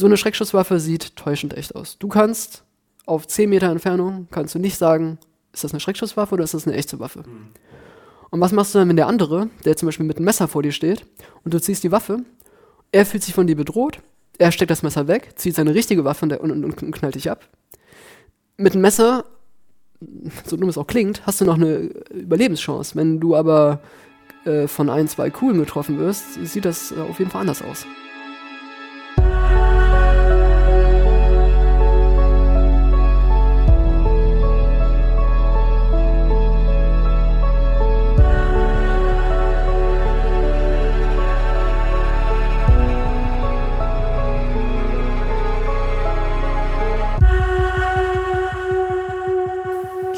so eine Schreckschusswaffe sieht täuschend echt aus. Du kannst auf 10 Meter Entfernung, kannst du nicht sagen, ist das eine Schreckschusswaffe oder ist das eine echte Waffe? Mhm. Und was machst du dann, wenn der andere, der zum Beispiel mit einem Messer vor dir steht und du ziehst die Waffe, er fühlt sich von dir bedroht, er steckt das Messer weg, zieht seine richtige Waffe und, und, und knallt dich ab. Mit einem Messer, so dumm es auch klingt, hast du noch eine Überlebenschance. Wenn du aber äh, von ein, zwei Kugeln getroffen wirst, sieht das äh, auf jeden Fall anders aus.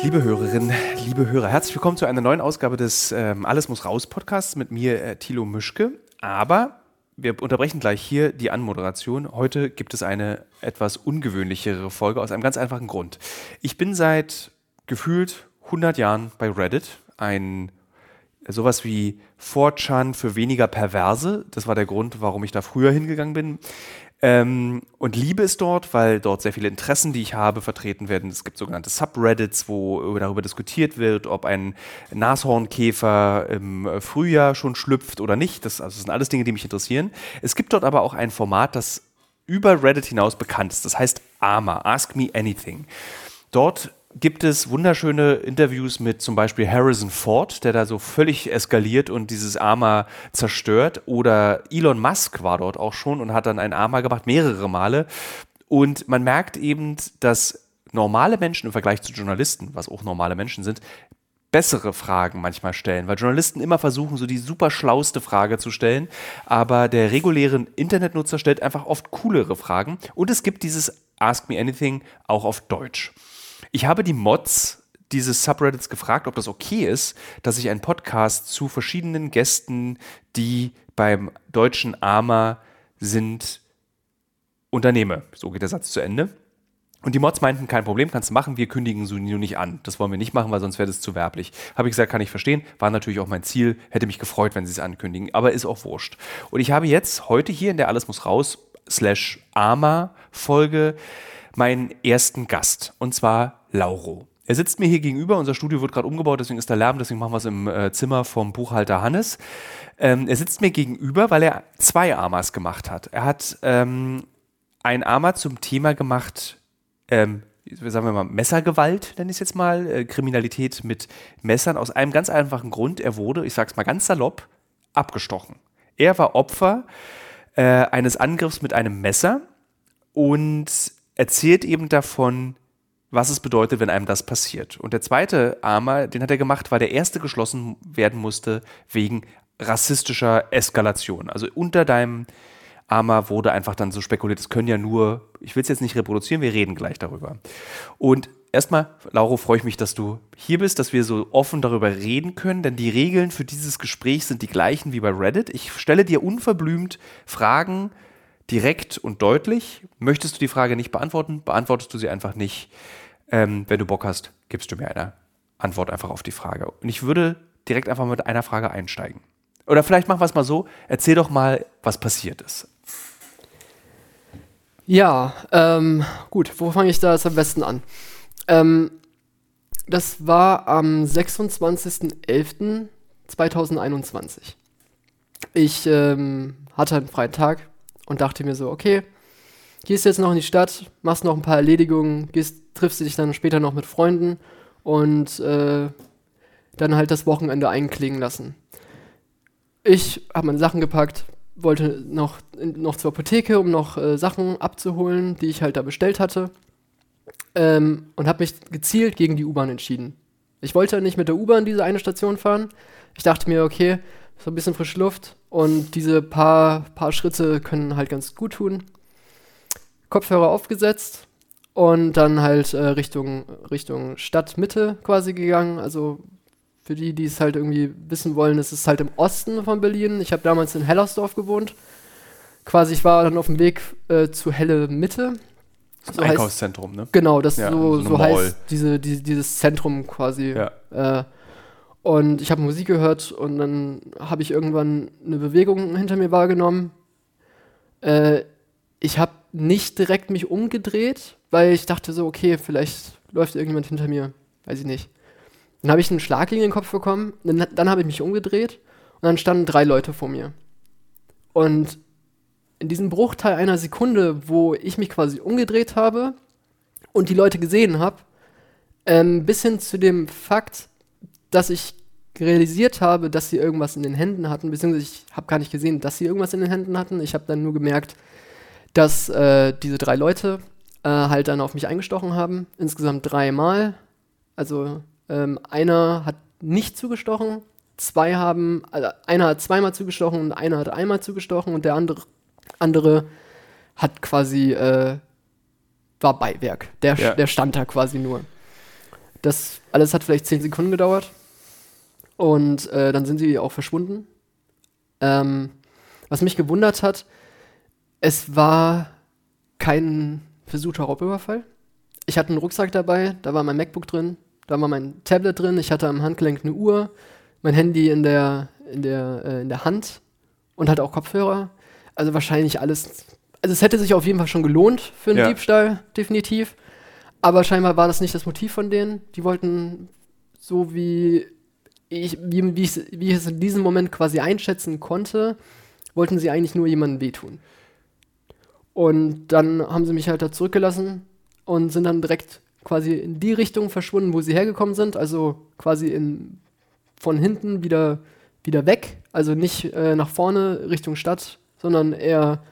Liebe Hörerinnen, liebe Hörer, herzlich willkommen zu einer neuen Ausgabe des ähm, Alles muss raus Podcasts mit mir, äh, Thilo Mischke. Aber wir unterbrechen gleich hier die Anmoderation. Heute gibt es eine etwas ungewöhnlichere Folge aus einem ganz einfachen Grund. Ich bin seit gefühlt 100 Jahren bei Reddit, ein sowas wie 4chan für weniger Perverse. Das war der Grund, warum ich da früher hingegangen bin. Ähm, und liebe es dort, weil dort sehr viele Interessen, die ich habe, vertreten werden. Es gibt sogenannte Subreddits, wo darüber diskutiert wird, ob ein Nashornkäfer im Frühjahr schon schlüpft oder nicht. Das, also das sind alles Dinge, die mich interessieren. Es gibt dort aber auch ein Format, das über Reddit hinaus bekannt ist. Das heißt AMA, Ask Me Anything. Dort gibt es wunderschöne Interviews mit zum Beispiel Harrison Ford, der da so völlig eskaliert und dieses Arma zerstört. Oder Elon Musk war dort auch schon und hat dann ein Arma gemacht, mehrere Male. Und man merkt eben, dass normale Menschen im Vergleich zu Journalisten, was auch normale Menschen sind, bessere Fragen manchmal stellen, weil Journalisten immer versuchen, so die super schlauste Frage zu stellen, aber der reguläre Internetnutzer stellt einfach oft coolere Fragen und es gibt dieses Ask Me Anything auch auf Deutsch. Ich habe die Mods dieses Subreddits gefragt, ob das okay ist, dass ich einen Podcast zu verschiedenen Gästen, die beim deutschen AMA sind, unternehme. So geht der Satz zu Ende. Und die Mods meinten, kein Problem, kannst du machen, wir kündigen nur nicht an. Das wollen wir nicht machen, weil sonst wäre das zu werblich. Habe ich gesagt, kann ich verstehen. War natürlich auch mein Ziel. Hätte mich gefreut, wenn sie es ankündigen. Aber ist auch wurscht. Und ich habe jetzt heute hier in der Alles muss raus slash AMA Folge meinen ersten Gast. Und zwar Lauro. Er sitzt mir hier gegenüber, unser Studio wird gerade umgebaut, deswegen ist da Lärm, deswegen machen wir es im äh, Zimmer vom Buchhalter Hannes. Ähm, er sitzt mir gegenüber, weil er zwei Amas gemacht hat. Er hat ähm, ein Ama zum Thema gemacht, ähm, sagen wir mal, Messergewalt, nenne ich es jetzt mal, äh, Kriminalität mit Messern, aus einem ganz einfachen Grund. Er wurde, ich sage es mal ganz salopp, abgestochen. Er war Opfer äh, eines Angriffs mit einem Messer und erzählt eben davon, was es bedeutet, wenn einem das passiert. Und der zweite Armer, den hat er gemacht, weil der erste geschlossen werden musste wegen rassistischer Eskalation. Also unter deinem Armer wurde einfach dann so spekuliert, es können ja nur, ich will es jetzt nicht reproduzieren, wir reden gleich darüber. Und erstmal, Lauro, freue ich mich, dass du hier bist, dass wir so offen darüber reden können, denn die Regeln für dieses Gespräch sind die gleichen wie bei Reddit. Ich stelle dir unverblümt Fragen, direkt und deutlich. Möchtest du die Frage nicht beantworten, beantwortest du sie einfach nicht. Ähm, wenn du Bock hast, gibst du mir eine Antwort einfach auf die Frage. Und ich würde direkt einfach mit einer Frage einsteigen. Oder vielleicht machen wir es mal so, erzähl doch mal, was passiert ist. Ja, ähm, gut, wo fange ich da jetzt am besten an? Ähm, das war am 26.11.2021. Ich ähm, hatte einen freien Tag und dachte mir so, okay, gehst jetzt noch in die Stadt, machst noch ein paar Erledigungen, gehst, triffst dich dann später noch mit Freunden und äh, dann halt das Wochenende einklingen lassen. Ich habe meine Sachen gepackt, wollte noch, noch zur Apotheke, um noch äh, Sachen abzuholen, die ich halt da bestellt hatte. Ähm, und habe mich gezielt gegen die U-Bahn entschieden. Ich wollte nicht mit der U-Bahn diese eine Station fahren. Ich dachte mir, okay, so ein bisschen frische Luft und diese paar, paar Schritte können halt ganz gut tun. Kopfhörer aufgesetzt und dann halt äh, Richtung, Richtung Stadtmitte quasi gegangen. Also für die, die es halt irgendwie wissen wollen, es ist halt im Osten von Berlin. Ich habe damals in Hellersdorf gewohnt. Quasi, ich war dann auf dem Weg äh, zu Helle Mitte. Das so Einkaufszentrum, heißt, ne? Genau, das ja, so, so, so heißt diese, die, dieses Zentrum quasi. Ja. Äh, und ich habe Musik gehört und dann habe ich irgendwann eine Bewegung hinter mir wahrgenommen. Äh, ich habe nicht direkt mich umgedreht, weil ich dachte so, okay, vielleicht läuft irgendjemand hinter mir. Weiß ich nicht. Dann habe ich einen Schlag gegen den Kopf bekommen, dann, dann habe ich mich umgedreht und dann standen drei Leute vor mir. Und in diesem Bruchteil einer Sekunde, wo ich mich quasi umgedreht habe und die Leute gesehen habe, ähm, bis hin zu dem Fakt, dass ich realisiert habe, dass sie irgendwas in den Händen hatten, beziehungsweise ich habe gar nicht gesehen, dass sie irgendwas in den Händen hatten. Ich habe dann nur gemerkt, dass äh, diese drei Leute äh, halt dann auf mich eingestochen haben, insgesamt dreimal. Also ähm, einer hat nicht zugestochen, zwei haben, also einer hat zweimal zugestochen und einer hat einmal zugestochen und der andere, andere hat quasi, äh, war Beiwerk. Der, Ja. der stand da quasi nur. Das alles hat vielleicht zehn Sekunden gedauert. Und äh, dann sind sie auch verschwunden. Ähm, was mich gewundert hat, es war kein versuchter Raubüberfall. Ich hatte einen Rucksack dabei, da war mein MacBook drin, da war mein Tablet drin, ich hatte am Handgelenk eine Uhr, mein Handy in der, in der, äh, in der Hand und hatte auch Kopfhörer. Also wahrscheinlich alles. Also es hätte sich auf jeden Fall schon gelohnt für einen Ja. Diebstahl, definitiv. Aber scheinbar war das nicht das Motiv von denen. Die wollten so wie ich, wie, wie, ich, wie ich es in diesem Moment quasi einschätzen konnte, wollten sie eigentlich nur jemandem wehtun. Und dann haben sie mich halt da zurückgelassen und sind dann direkt quasi in die Richtung verschwunden, wo sie hergekommen sind, also quasi in, von hinten wieder, wieder weg, also nicht äh, nach vorne Richtung Stadt, sondern eher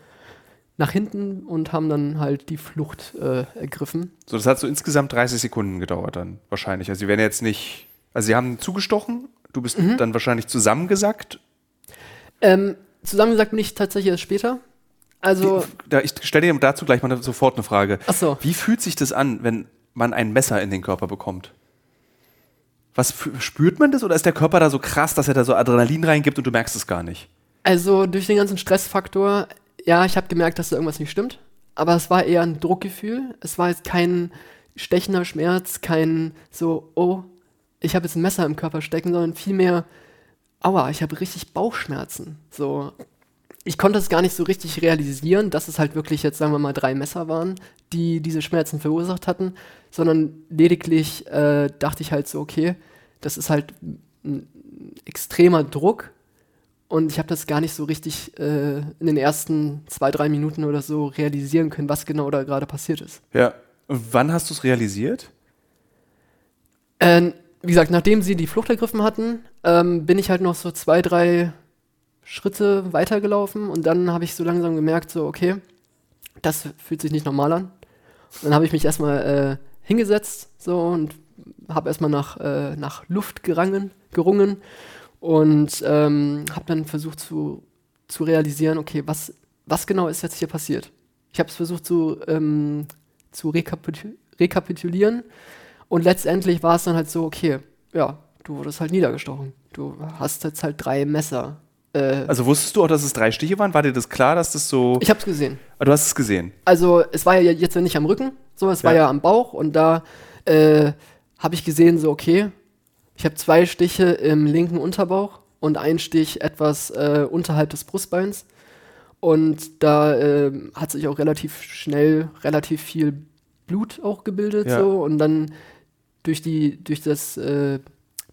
nach hinten und haben dann halt die Flucht äh, ergriffen. So, das hat so insgesamt 30 Sekunden gedauert dann wahrscheinlich. Also sie werden jetzt nicht, also sie haben zugestochen, du bist Mhm. dann wahrscheinlich zusammengesackt. Ähm, zusammengesagt bin ich tatsächlich erst später. Also, Wie, da, ich stelle dir dazu gleich mal sofort eine Frage. ach so. Wie fühlt sich das an, wenn man ein Messer in den Körper bekommt? Was spürt man das oder ist der Körper da so krass, dass er da so Adrenalin reingibt und du merkst es gar nicht? Also durch den ganzen Stressfaktor, ja, ich habe gemerkt, dass da irgendwas nicht stimmt. Aber es war eher ein Druckgefühl. Es war jetzt kein stechender Schmerz, kein so, oh, ich habe jetzt ein Messer im Körper stecken, sondern vielmehr, aua, ich habe richtig Bauchschmerzen. So, ich konnte es gar nicht so richtig realisieren, dass es halt wirklich jetzt, sagen wir mal, drei Messer waren, die diese Schmerzen verursacht hatten, sondern lediglich äh, dachte ich halt so, okay, das ist halt ein extremer Druck und ich habe das gar nicht so richtig äh, in den ersten zwei, drei Minuten oder so realisieren können, was genau da gerade passiert ist. Ja. Und wann hast du es realisiert? Äh, wie gesagt, nachdem sie die Flucht ergriffen hatten, ähm, bin ich halt noch so zwei, drei Schritte weitergelaufen und dann habe ich so langsam gemerkt, so, okay, das fühlt sich nicht normal an. Und dann habe ich mich erstmal äh, hingesetzt so und habe erstmal nach, äh, nach Luft gerangen, gerungen und ähm, habe dann versucht zu, zu realisieren, okay, was, was genau ist jetzt hier passiert? Ich habe es versucht zu, ähm, zu rekapitu rekapitulieren und letztendlich war es dann halt so, okay, ja, du wurdest halt niedergestochen. Du hast jetzt halt drei Messer. Äh, Also wusstest du auch, dass es drei Stiche waren? War dir das klar, dass das so. ich hab's gesehen. Ah, du hast es gesehen. Also es war ja jetzt nicht am Rücken, so, es war Ja. ja am Bauch und da äh, habe ich gesehen, so okay, ich habe zwei Stiche im linken Unterbauch und einen Stich etwas äh, unterhalb des Brustbeins. Und da äh, hat sich auch relativ schnell relativ viel Blut auch gebildet Ja. so und dann durch die durch das äh,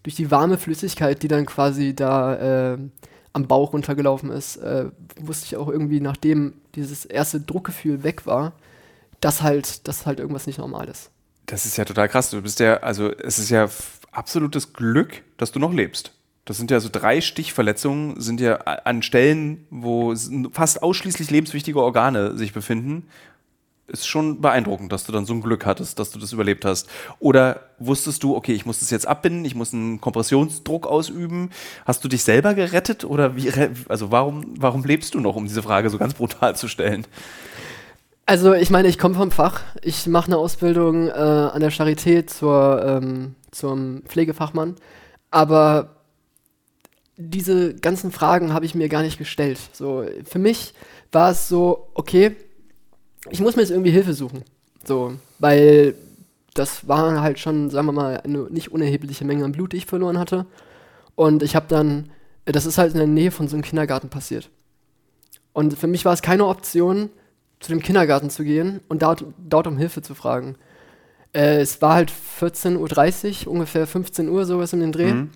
durch die warme Flüssigkeit, die dann quasi da äh, am Bauch runtergelaufen ist, äh, wusste ich auch irgendwie, nachdem dieses erste Druckgefühl weg war, dass halt, dass halt irgendwas nicht normal ist. Das ist ja total krass. Du bist ja, also es ist ja absolutes Glück, dass du noch lebst. Das sind ja so drei Stichverletzungen, sind ja an Stellen, wo fast ausschließlich lebenswichtige Organe sich befinden. Ist schon beeindruckend, dass du dann so ein Glück hattest, dass du das überlebt hast. Oder wusstest du, okay, ich muss das jetzt abbinden, ich muss einen Kompressionsdruck ausüben. Hast du dich selber gerettet oder wie, also warum, warum lebst du noch, um diese Frage so ganz brutal zu stellen? Also ich meine, ich komme vom Fach. Ich mache eine Ausbildung äh, an der Charité zur, ähm, zum Pflegefachmann. Aber diese ganzen Fragen habe ich mir gar nicht gestellt. So, für mich war es so, okay, ich muss mir jetzt irgendwie Hilfe suchen. So, weil das war halt schon, sagen wir mal, eine nicht unerhebliche Menge an Blut, die ich verloren hatte. Und ich habe dann, das ist halt in der Nähe von so einem Kindergarten passiert. Und für mich war es keine Option, zu dem Kindergarten zu gehen und dort, dort um Hilfe zu fragen. Äh, es war halt 14.30 Uhr, ungefähr 15 Uhr, sowas in den Dreh. Mhm.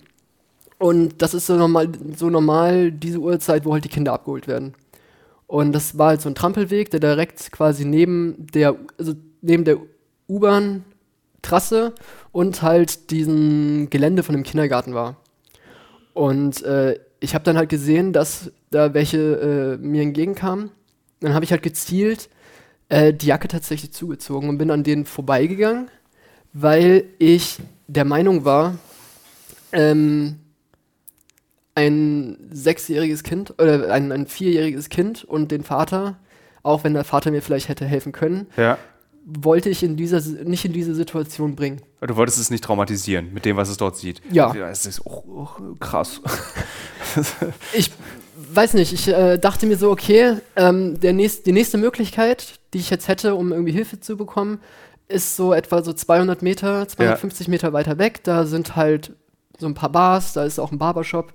Und das ist so normal, so normal diese Uhrzeit, wo halt die Kinder abgeholt werden. Und das war halt so ein Trampelweg, der direkt quasi neben der, also neben der U-Bahn-Trasse und halt diesem Gelände von dem Kindergarten war. Und äh, ich habe dann halt gesehen, dass da welche äh, mir entgegenkamen. Dann habe ich halt gezielt äh, die Jacke tatsächlich zugezogen und bin an denen vorbeigegangen, weil ich der Meinung war, ähm, ein sechsjähriges Kind oder ein, ein vierjähriges Kind und den Vater, auch wenn der Vater mir vielleicht hätte helfen können, Ja. wollte ich in dieser, nicht in diese Situation bringen. Du wolltest es nicht traumatisieren mit dem, was es dort sieht. Ja. es ist auch, auch krass. Ich weiß nicht, ich äh, dachte mir so, okay, ähm, der nächst, die nächste Möglichkeit, die ich jetzt hätte, um irgendwie Hilfe zu bekommen, ist so etwa so 200 Meter, 250 Meter weiter weg. Da sind halt so ein paar Bars, da ist auch ein Barbershop.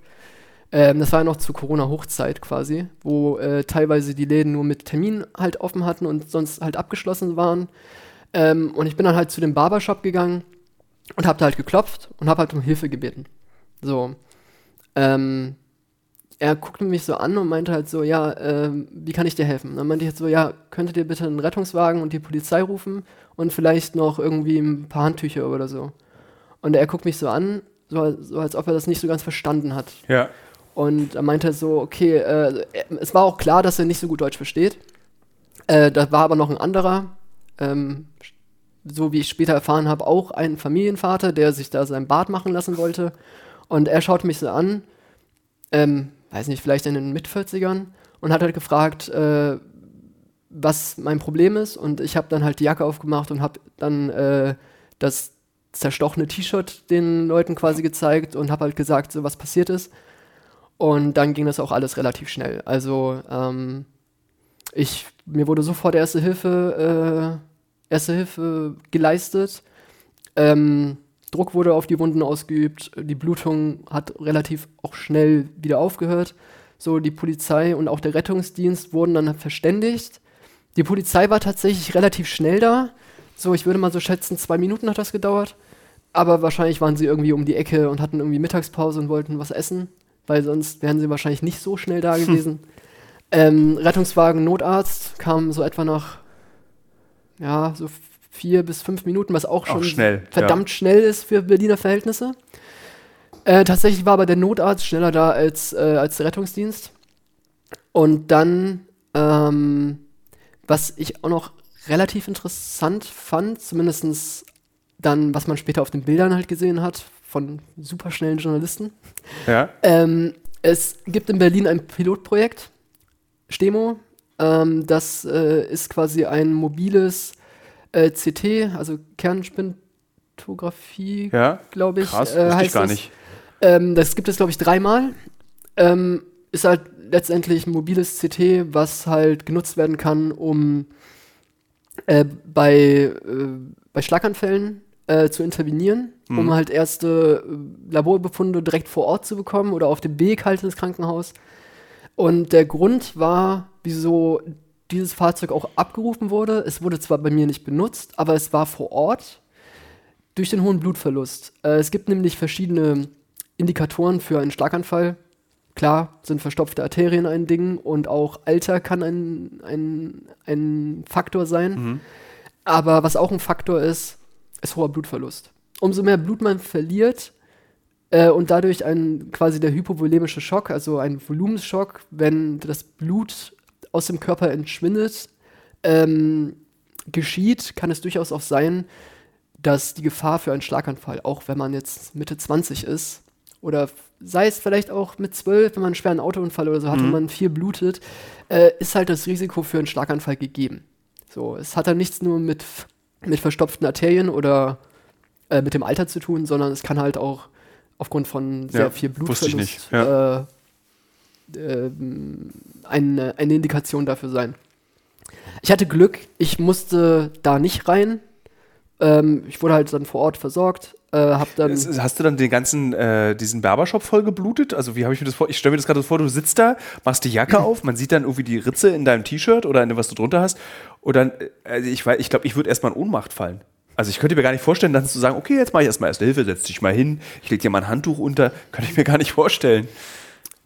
Ähm, das war ja noch zu Corona-Hochzeit quasi, wo äh, teilweise die Läden nur mit Termin halt offen hatten und sonst halt abgeschlossen waren. Ähm, und ich bin dann halt zu dem Barbershop gegangen und habe da halt geklopft und habe halt um Hilfe gebeten. So. Ähm, er guckte mich so an und meinte halt so, ja, ähm, wie kann ich dir helfen? Dann meinte ich halt so, ja, könntet ihr bitte einen Rettungswagen und die Polizei rufen und vielleicht noch irgendwie ein paar Handtücher oder so. Und er guckt mich so an, so, so als ob er das nicht so ganz verstanden hat. ja. Und er meinte so, okay, äh, es war auch klar, dass er nicht so gut Deutsch versteht. Äh, da war aber noch ein anderer, ähm, so wie ich später erfahren habe, auch ein Familienvater, der sich da sein Bart machen lassen wollte. Und er schaute mich so an, ähm, weiß nicht, vielleicht in den Mit-40ern und hat halt gefragt, äh, was mein Problem ist. Und ich habe dann halt die Jacke aufgemacht und habe dann äh, das zerstochene T-Shirt den Leuten quasi gezeigt und habe halt gesagt, so was passiert ist. Und dann ging das auch alles relativ schnell. Also ähm, ich, mir wurde sofort erste Hilfe, äh, erste Hilfe geleistet. Ähm, Druck wurde auf die Wunden ausgeübt. Die Blutung hat relativ auch schnell wieder aufgehört. So, die Polizei und auch der Rettungsdienst wurden dann verständigt. Die Polizei war tatsächlich relativ schnell da. So, ich würde mal so schätzen, zwei Minuten hat das gedauert. Aber wahrscheinlich waren sie irgendwie um die Ecke und hatten irgendwie Mittagspause und wollten was essen, weil sonst wären sie wahrscheinlich nicht so schnell da gewesen. Ähm, Rettungswagen, Notarzt kam so etwa nach, ja, so vier bis fünf Minuten, was auch schon schnell, verdammt schnell ist für Berliner Verhältnisse. Äh, tatsächlich war aber der Notarzt schneller da als, äh, als der Rettungsdienst. Und dann, ähm, was ich auch noch relativ interessant fand, zumindest dann, was man später auf den Bildern halt gesehen hat, von superschnellen Journalisten. Ja. Ähm, es gibt in Berlin ein Pilotprojekt, STEMO. Ähm, das äh, ist quasi ein mobiles äh, CT, also Kernspintographie, Ja. glaube ich. Krass, äh, wusste ich heißt gar es. nicht. Ähm, das gibt es, glaube ich, dreimal. Ähm, ist halt letztendlich ein mobiles CT, was halt genutzt werden kann, um äh, bei, äh, bei Schlaganfällen äh, zu intervenieren, Mhm. um halt erste äh, Laborbefunde direkt vor Ort zu bekommen oder auf dem Weg halt ins Krankenhaus. Und der Grund war, wieso dieses Fahrzeug auch abgerufen wurde. Es wurde zwar bei mir nicht benutzt, aber es war vor Ort durch den hohen Blutverlust. Äh, es gibt nämlich verschiedene Indikatoren für einen Schlaganfall. Klar sind verstopfte Arterien ein Ding und auch Alter kann ein, ein, ein Faktor sein. Mhm. Aber was auch ein Faktor ist, ist hoher Blutverlust. Umso mehr Blut man verliert äh, und dadurch ein quasi der hypovolemische Schock, also ein Volumensschock, wenn das Blut aus dem Körper entschwindet, ähm, geschieht, kann es durchaus auch sein, dass die Gefahr für einen Schlaganfall, auch wenn man jetzt Mitte 20 ist, oder sei es vielleicht auch mit 12, wenn man einen schweren Autounfall oder so hat und man viel blutet, äh, ist halt das Risiko für einen Schlaganfall gegeben. So, es hat dann nichts nur mit, mit verstopften Arterien oder äh, mit dem Alter zu tun, sondern es kann halt auch aufgrund von sehr Ja, viel Blutverlust ja. äh, ähm, eine, eine Indikation dafür sein. Ich hatte Glück, ich musste da nicht rein. Ähm, ich wurde halt dann vor Ort versorgt. Äh, hab dann Hast du dann den ganzen, äh, diesen Barbershop voll geblutet? Also wie habe ich mir das vor? Ich stelle mir das gerade so vor, du sitzt da, machst die Jacke auf, man sieht dann irgendwie die Ritze in deinem T-Shirt oder in dem, was du drunter hast. Und dann, äh, also ich, weiß- ich glaube, ich würde erstmal in Ohnmacht fallen. Also ich könnte mir gar nicht vorstellen, dann zu sagen, okay, jetzt mache ich erstmal erste Hilfe, setz dich mal hin, ich lege dir mal ein Handtuch unter. Könnte ich mir gar nicht vorstellen.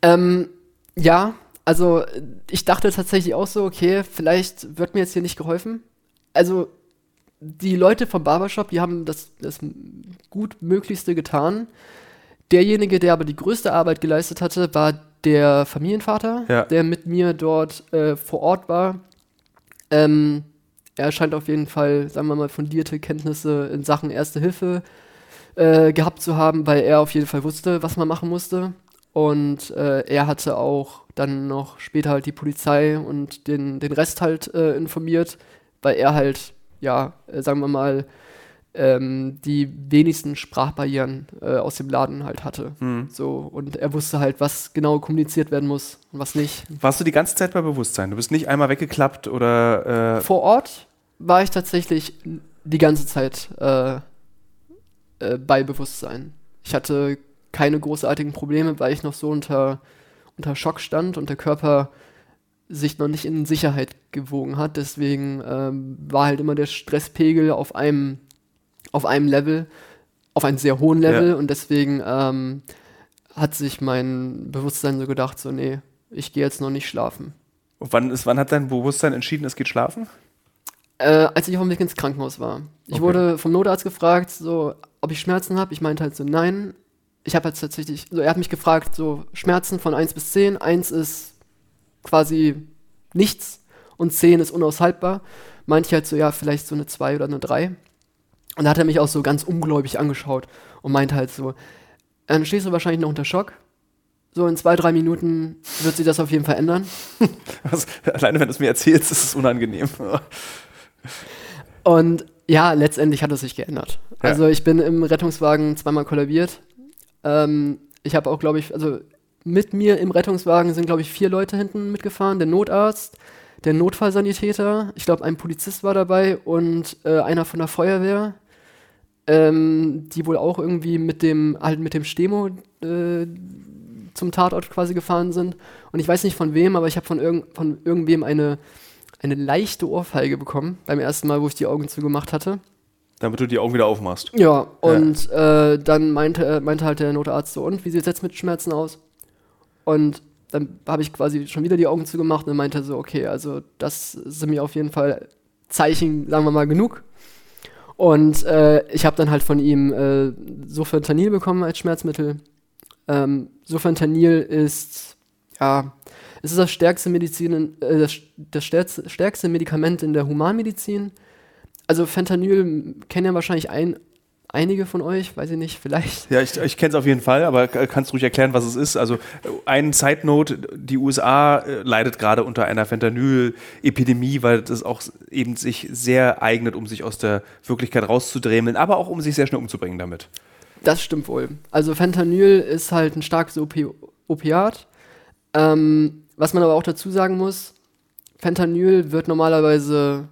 Ähm, ja, also ich dachte tatsächlich auch so, okay, vielleicht wird mir jetzt hier nicht geholfen. Also die Leute vom Barbershop, die haben das, das gut Möglichste getan. Derjenige, der aber die größte Arbeit geleistet hatte, war der Familienvater, Ja. der mit mir dort äh, vor Ort war. Ähm, er scheint auf jeden Fall, sagen wir mal, fundierte Kenntnisse in Sachen Erste Hilfe äh, gehabt zu haben, weil er auf jeden Fall wusste, was man machen musste. Und äh, er hatte auch dann noch später halt die Polizei und den, den Rest halt äh, informiert, weil er halt, ja, äh, sagen wir mal, ähm, die wenigsten Sprachbarrieren äh, aus dem Laden halt hatte. So, und er wusste halt, was genau kommuniziert werden muss und was nicht. Warst du die ganze Zeit bei Bewusstsein? Du bist nicht einmal weggeklappt oder äh, Vor Ort war ich tatsächlich die ganze Zeit äh, äh, bei Bewusstsein. Ich hatte keine großartigen Probleme, weil ich noch so unter, unter Schock stand und der Körper sich noch nicht in Sicherheit gewogen hat. Deswegen ähm, war halt immer der Stresspegel auf einem, auf einem Level, auf einem sehr hohen Level Ja. und deswegen ähm, hat sich mein Bewusstsein so gedacht, so nee, ich gehe jetzt noch nicht schlafen. wann, ist, wann hat dein Bewusstsein entschieden, es geht schlafen? Äh, als ich auf dem Weg ins Krankenhaus war. Ich Okay. wurde vom Notarzt gefragt, so, ob ich Schmerzen habe. Ich meinte halt so, nein. Ich habe jetzt tatsächlich, so, er hat mich gefragt, so, Schmerzen von 1 bis 10. 1 ist quasi nichts und 10 ist unaushaltbar. Meinte ich halt so, ja, vielleicht so eine 2 oder eine 3. Und da hat er mich auch so ganz ungläubig angeschaut und meinte halt so, dann stehst du wahrscheinlich noch unter Schock. So in zwei, drei Minuten wird sich das auf jeden Fall ändern. Was, alleine wenn du es mir erzählst, ist es unangenehm. Und ja, letztendlich hat es sich geändert. Ja. Also ich bin im Rettungswagen zweimal kollabiert. Ähm, ich habe auch, glaube ich, also mit mir im Rettungswagen sind, glaube ich, vier Leute hinten mitgefahren. Der Notarzt, der Notfallsanitäter, ich glaube, ein Polizist war dabei und äh, einer von der Feuerwehr, ähm, die wohl auch irgendwie mit dem, halt mit dem Stemo äh, zum Tatort quasi gefahren sind. Und ich weiß nicht von wem, aber ich habe von, irgend, von irgendwem eine, eine leichte Ohrfeige bekommen beim ersten Mal, wo ich die Augen zugemacht hatte. Damit du die Augen wieder aufmachst. Ja, und Äh, dann meinte, meinte halt der Notarzt so, und wie sieht es jetzt mit Schmerzen aus? Und dann habe ich quasi schon wieder die Augen zugemacht und meinte so, okay, also das sind mir auf jeden Fall Zeichen, sagen wir mal, genug. Und äh, ich habe dann halt von ihm äh, Sofentanil bekommen als Schmerzmittel. Ähm, Sofentanil ist, ja, es ist das stärkste Medizin, in- äh, das, das stärkste Medikament in der Humanmedizin. Also Fentanyl kennen ja wahrscheinlich ein, einige von euch, weiß ich nicht, vielleicht. Ja, ich, ich kenne es auf jeden Fall, aber kannst du ruhig erklären, was es ist? Also, ein Side Note: Die USA äh, leidet gerade unter einer Fentanyl-Epidemie, weil das auch eben sich sehr eignet, um sich aus der Wirklichkeit rauszudremeln, aber auch um sich sehr schnell umzubringen damit. Das stimmt wohl. Also Fentanyl ist halt ein starkes Opi Opiat. Ähm, was man aber auch dazu sagen muss, Fentanyl wird normalerweise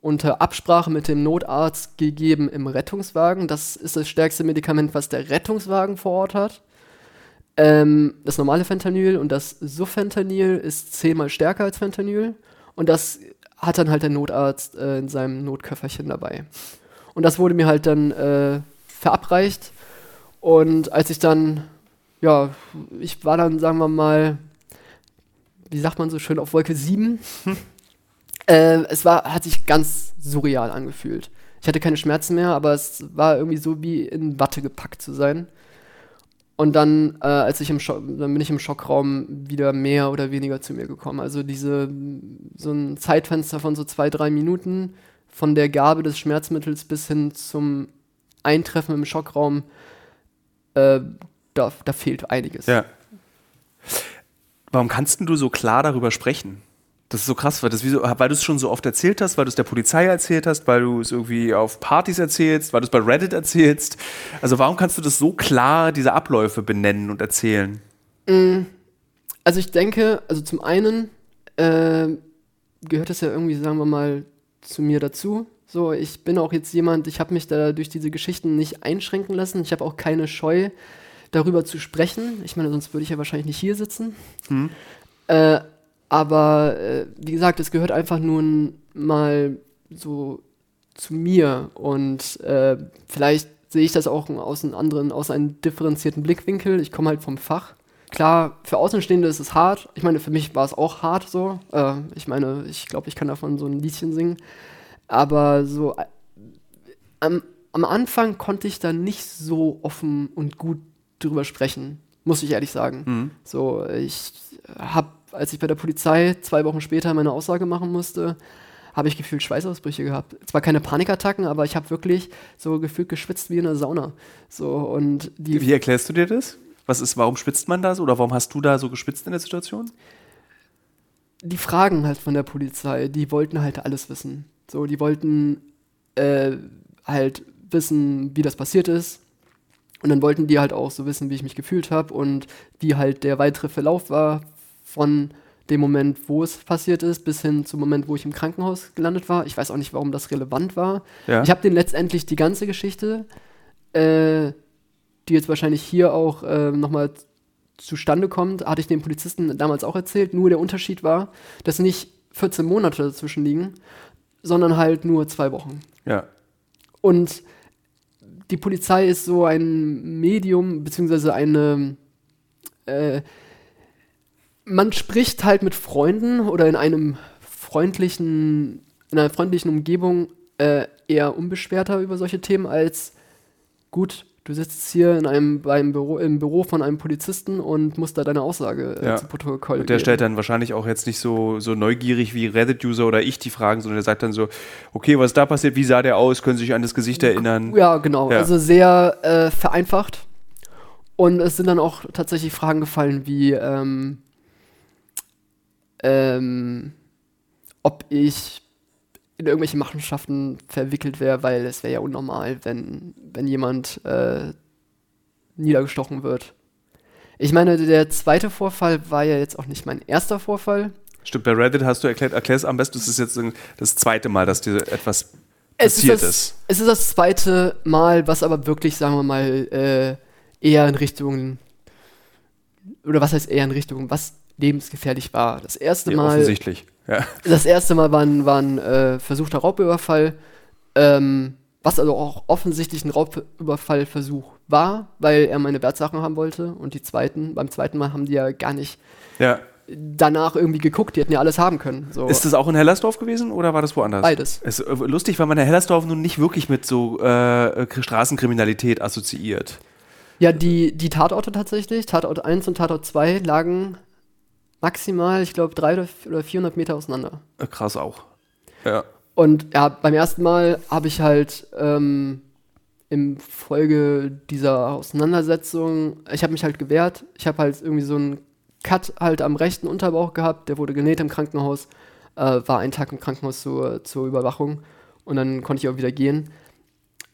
unter Absprache mit dem Notarzt gegeben im Rettungswagen. Das ist das stärkste Medikament, was der Rettungswagen vor Ort hat. Ähm, das normale Fentanyl und das Sufentanil ist zehnmal stärker als Fentanyl. Und das hat dann halt der Notarzt äh, in seinem Notköfferchen dabei. Und das wurde mir halt dann äh, verabreicht. Und als ich dann, ja, ich war dann, sagen wir mal, wie sagt man so schön, auf Wolke 7. äh, es war, hat sich ganz surreal angefühlt. Ich hatte keine Schmerzen mehr, aber es war irgendwie so wie in Watte gepackt zu sein. Und dann, äh, als ich im Scho dann bin ich im Schockraum wieder mehr oder weniger zu mir gekommen. Also diese, so ein Zeitfenster von so zwei, drei Minuten von der Gabe des Schmerzmittels bis hin zum Eintreffen im Schockraum, äh, da, da fehlt einiges. Ja. Warum kannst du so klar darüber sprechen? Das ist so krass, weil, das so, weil du es schon so oft erzählt hast, weil du es der Polizei erzählt hast, weil du es irgendwie auf Partys erzählst, weil du es bei Reddit erzählst. Also warum kannst du das so klar, diese Abläufe benennen und erzählen? Also ich denke, also zum einen äh, gehört es ja irgendwie, sagen wir mal, zu mir dazu. So, ich bin auch jetzt jemand, ich habe mich da durch diese Geschichten nicht einschränken lassen. Ich habe auch keine Scheu, darüber zu sprechen. Ich meine, sonst würde ich ja wahrscheinlich nicht hier sitzen. Hm. Äh, aber äh, wie gesagt, es gehört einfach nun mal so zu mir und äh, vielleicht sehe ich das auch aus einem anderen, aus einem differenzierten Blickwinkel. Ich komme halt vom Fach. Klar, für Außenstehende ist es hart. Ich meine, für mich war es auch hart so. Äh, ich meine, ich glaube, ich kann davon so ein Liedchen singen. Aber so äh, am, am Anfang konnte ich da nicht so offen und gut drüber sprechen, muss ich ehrlich sagen. Mhm. So, ich habe, als ich bei der Polizei zwei Wochen später meine Aussage machen musste, habe ich gefühlt Schweißausbrüche gehabt. Zwar keine Panikattacken, aber ich habe wirklich so gefühlt geschwitzt wie in einer Sauna. So und die Wie erklärst du dir das? Was ist, warum schwitzt man da so oder warum hast du da so geschwitzt in der Situation? die Fragen halt von der Polizei, die wollten halt alles wissen. So, die wollten äh, halt wissen, wie das passiert ist. Und dann wollten die halt auch so wissen, wie ich mich gefühlt habe und wie halt der weitere Verlauf war von dem Moment, wo es passiert ist, bis hin zum Moment, wo ich im Krankenhaus gelandet war. Ich weiß auch nicht, warum das relevant war. Ja. Ich habe denen letztendlich die ganze Geschichte, äh, die jetzt wahrscheinlich hier auch äh, nochmal zustande kommt, hatte ich den Polizisten damals auch erzählt. Nur der Unterschied war, dass nicht 14 Monate dazwischen liegen, sondern halt nur zwei Wochen. ja. Und die Polizei ist so ein Medium, beziehungsweise eine. Äh, man spricht halt mit Freunden oder in einem freundlichen, in einer freundlichen Umgebung äh, eher unbeschwerter über solche Themen als gut, du sitzt hier in einem beim Büro, im Büro von einem Polizisten und musst da deine Aussage äh, Ja. zu Protokoll Und der geben. stellt dann wahrscheinlich auch jetzt nicht so, so neugierig wie Reddit-User oder ich die Fragen, sondern der sagt dann so, okay, was ist da passiert, wie sah der aus, können Sie sich an das Gesicht erinnern? Ja, genau. Ja. Also sehr äh, vereinfacht. Und es sind dann auch tatsächlich Fragen gefallen wie, ähm, ähm, ob ich in irgendwelche Machenschaften verwickelt wäre, weil es wäre ja unnormal, wenn, wenn jemand äh, niedergestochen wird. Ich meine, der zweite Vorfall war ja jetzt auch nicht mein erster Vorfall. Stimmt, bei Reddit hast du erklärt, erklärst am besten, es ist jetzt das zweite Mal, dass dir etwas Es passiert ist, das, ist. es ist das zweite Mal, was aber wirklich, sagen wir mal, äh, eher in Richtung, oder was heißt eher in Richtung, was lebensgefährlich war. Das erste Ja, Mal, offensichtlich. Ja. das erste Mal war ein, war ein äh, versuchter Raubüberfall, ähm, was also auch offensichtlich ein Raubüberfallversuch war, weil er meine Wertsachen haben wollte. Und die zweiten, beim zweiten Mal haben die ja gar nicht ja. danach irgendwie geguckt, die hätten ja alles haben können. So. Ist das auch in Hellersdorf gewesen oder war das woanders? Beides. Es ist äh, lustig, weil man in Hellersdorf nun nicht wirklich mit so äh, Straßenkriminalität assoziiert. Ja, die, die Tatorte tatsächlich, Tatort 1 und Tatort 2 lagen maximal, ich glaube, 300 oder 400 Meter auseinander. Äh, krass auch. Ja. Und ja, beim ersten Mal habe ich halt ähm, im Folge dieser Auseinandersetzung, ich habe mich halt gewehrt. Ich habe halt irgendwie so einen Cut halt am rechten Unterbauch gehabt, der wurde genäht im Krankenhaus, äh, war einen Tag im Krankenhaus zur, zur Überwachung und dann konnte ich auch wieder gehen.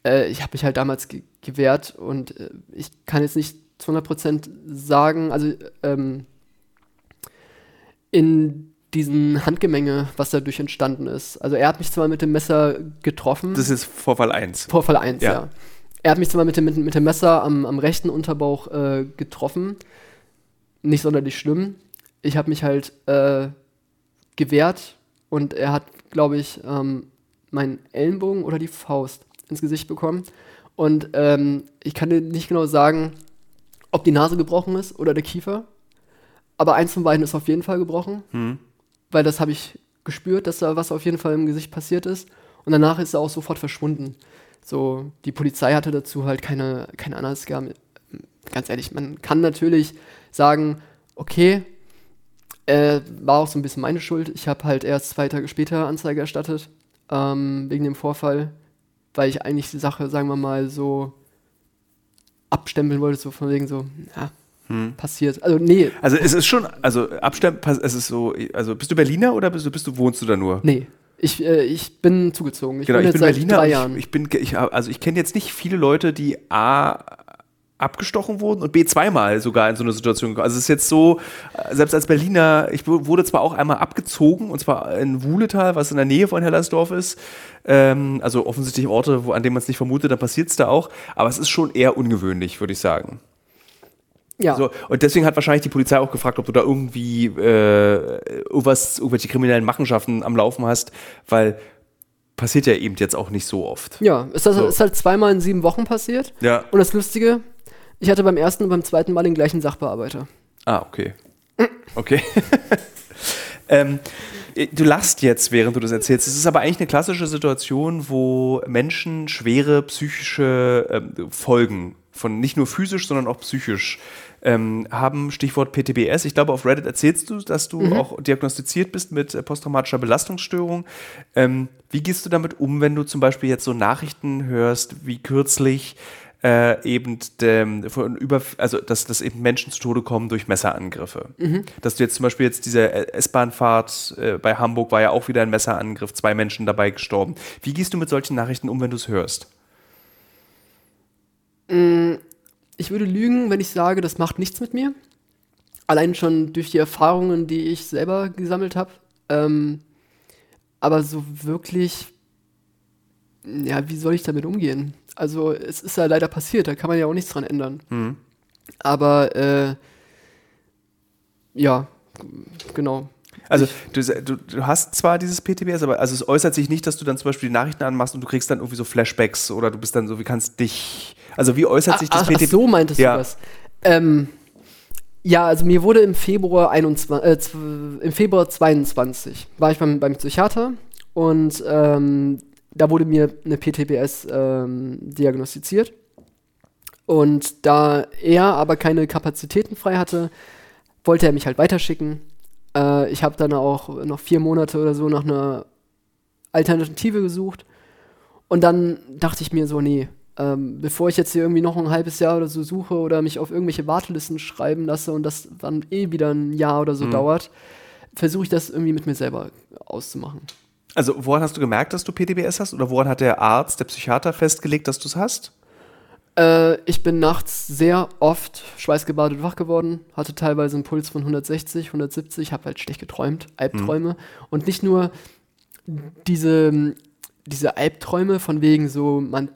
Äh, ich habe mich halt damals ge gewehrt und äh, ich kann jetzt nicht zu 100% sagen, also ähm, in diesen Handgemenge, was dadurch entstanden ist. Also er hat mich zwar mit dem Messer getroffen. Das ist Vorfall 1. Vorfall 1, Ja. ja. Er hat mich zwar mit dem, mit, mit dem Messer am, am rechten Unterbauch äh, getroffen. Nicht sonderlich schlimm. Ich habe mich halt äh, gewehrt und er hat, glaube ich, ähm, meinen Ellenbogen oder die Faust ins Gesicht bekommen. Und ähm, ich kann dir nicht genau sagen, ob die Nase gebrochen ist oder der Kiefer. Aber eins von beiden ist auf jeden Fall gebrochen Hm. weil das habe ich gespürt, dass da was auf jeden Fall im Gesicht passiert ist. Und danach ist er auch sofort verschwunden. So, die Polizei hatte dazu halt keine, keine Angaben. Ganz ehrlich, man kann natürlich sagen, okay, äh, war auch so ein bisschen meine Schuld. Ich habe halt erst zwei Tage später Anzeige erstattet, ähm, wegen dem Vorfall, weil ich eigentlich die Sache, sagen wir mal, so abstempeln wollte, so von wegen so, ja, Hm. passiert. Also, nee, Also es ist schon, also Abstand, es ist so, also bist du Berliner oder bist du, bist du wohnst du da nur? nee. Ich, äh, ich bin zugezogen. Ich genau, bin ich jetzt bin seit Berliner. drei Jahren. Ich, ich bin, ich, also ich kenne jetzt nicht viele Leute, die A abgestochen wurden und B zweimal sogar in so eine Situation gekommen. Also es ist jetzt so, selbst als Berliner, ich wurde zwar auch einmal abgezogen und zwar in Wuhletal, was in der Nähe von Hellersdorf ist, ähm, also offensichtlich Orte, wo, an denen man es nicht vermutet, dann passiert es da auch, aber es ist schon eher ungewöhnlich, würde ich sagen. Ja. So, und deswegen hat wahrscheinlich die Polizei auch gefragt, ob du da irgendwie äh, irgendwas, irgendwelche kriminellen Machenschaften am Laufen hast, weil passiert ja eben jetzt auch nicht so oft. Ja, ist, das, so. ist halt zweimal in sieben Wochen passiert. Ja. Und das Lustige, ich hatte beim ersten und beim zweiten Mal den gleichen Sachbearbeiter. Ah, okay. Okay. ähm, du lachst jetzt, während du das erzählst. Es ist aber eigentlich eine klassische Situation, wo Menschen schwere psychische ähm, Folgen von nicht nur physisch, sondern auch psychisch ähm, haben. Stichwort PTBS. Ich glaube, auf Reddit erzählst du, dass du mhm. auch diagnostiziert bist mit äh, posttraumatischer Belastungsstörung. Ähm, wie gehst du damit um, wenn du zum Beispiel jetzt so Nachrichten hörst, wie kürzlich äh, eben dem, von über, also dass, dass eben Menschen zu Tode kommen durch Messerangriffe. Mhm. Dass du jetzt zum Beispiel jetzt diese S-Bahn-Fahrt äh, bei Hamburg war ja auch wieder ein Messerangriff, zwei Menschen dabei gestorben. Wie gehst du mit solchen Nachrichten um, wenn du es hörst? Mm, ich würde lügen, wenn ich sage, das macht nichts mit mir. Allein schon durch die Erfahrungen, die ich selber gesammelt habe. Ähm, aber so wirklich, ja, wie soll ich damit umgehen? Also es ist ja leider passiert, da kann man ja auch nichts dran ändern. Mhm. Aber äh, ja, genau. Also du, du, du, hast zwar dieses PTBS, aber also es äußert sich nicht, dass du dann zum Beispiel die Nachrichten anmachst und du kriegst dann irgendwie so Flashbacks oder du bist dann so, wie kannst dich. Also wie äußert sich das ach? Ach so meintest ja. du das. Ähm, ja, also mir wurde im Februar 21, äh, im Februar 22 war ich beim, beim Psychiater und ähm, da wurde mir eine PTBS ähm, diagnostiziert. Und da er aber keine Kapazitäten frei hatte, wollte er mich halt weiterschicken. Äh, ich habe dann auch noch vier Monate oder so nach einer Alternative gesucht. Und dann dachte ich mir so, nee, ähm, bevor ich jetzt hier irgendwie noch ein halbes Jahr oder so suche oder mich auf irgendwelche Wartelisten schreiben lasse und das dann eh wieder ein Jahr oder so mhm. dauert, versuche ich das irgendwie mit mir selber auszumachen. Also woran hast du gemerkt, dass du PTBS hast? Oder woran hat der Arzt, der Psychiater festgelegt, dass du es hast? Äh, ich bin nachts sehr oft schweißgebadet wach geworden, hatte teilweise einen Puls von 160, 170, habe halt schlecht geträumt, Albträume. Mhm. Und nicht nur diese, diese Albträume von wegen so, man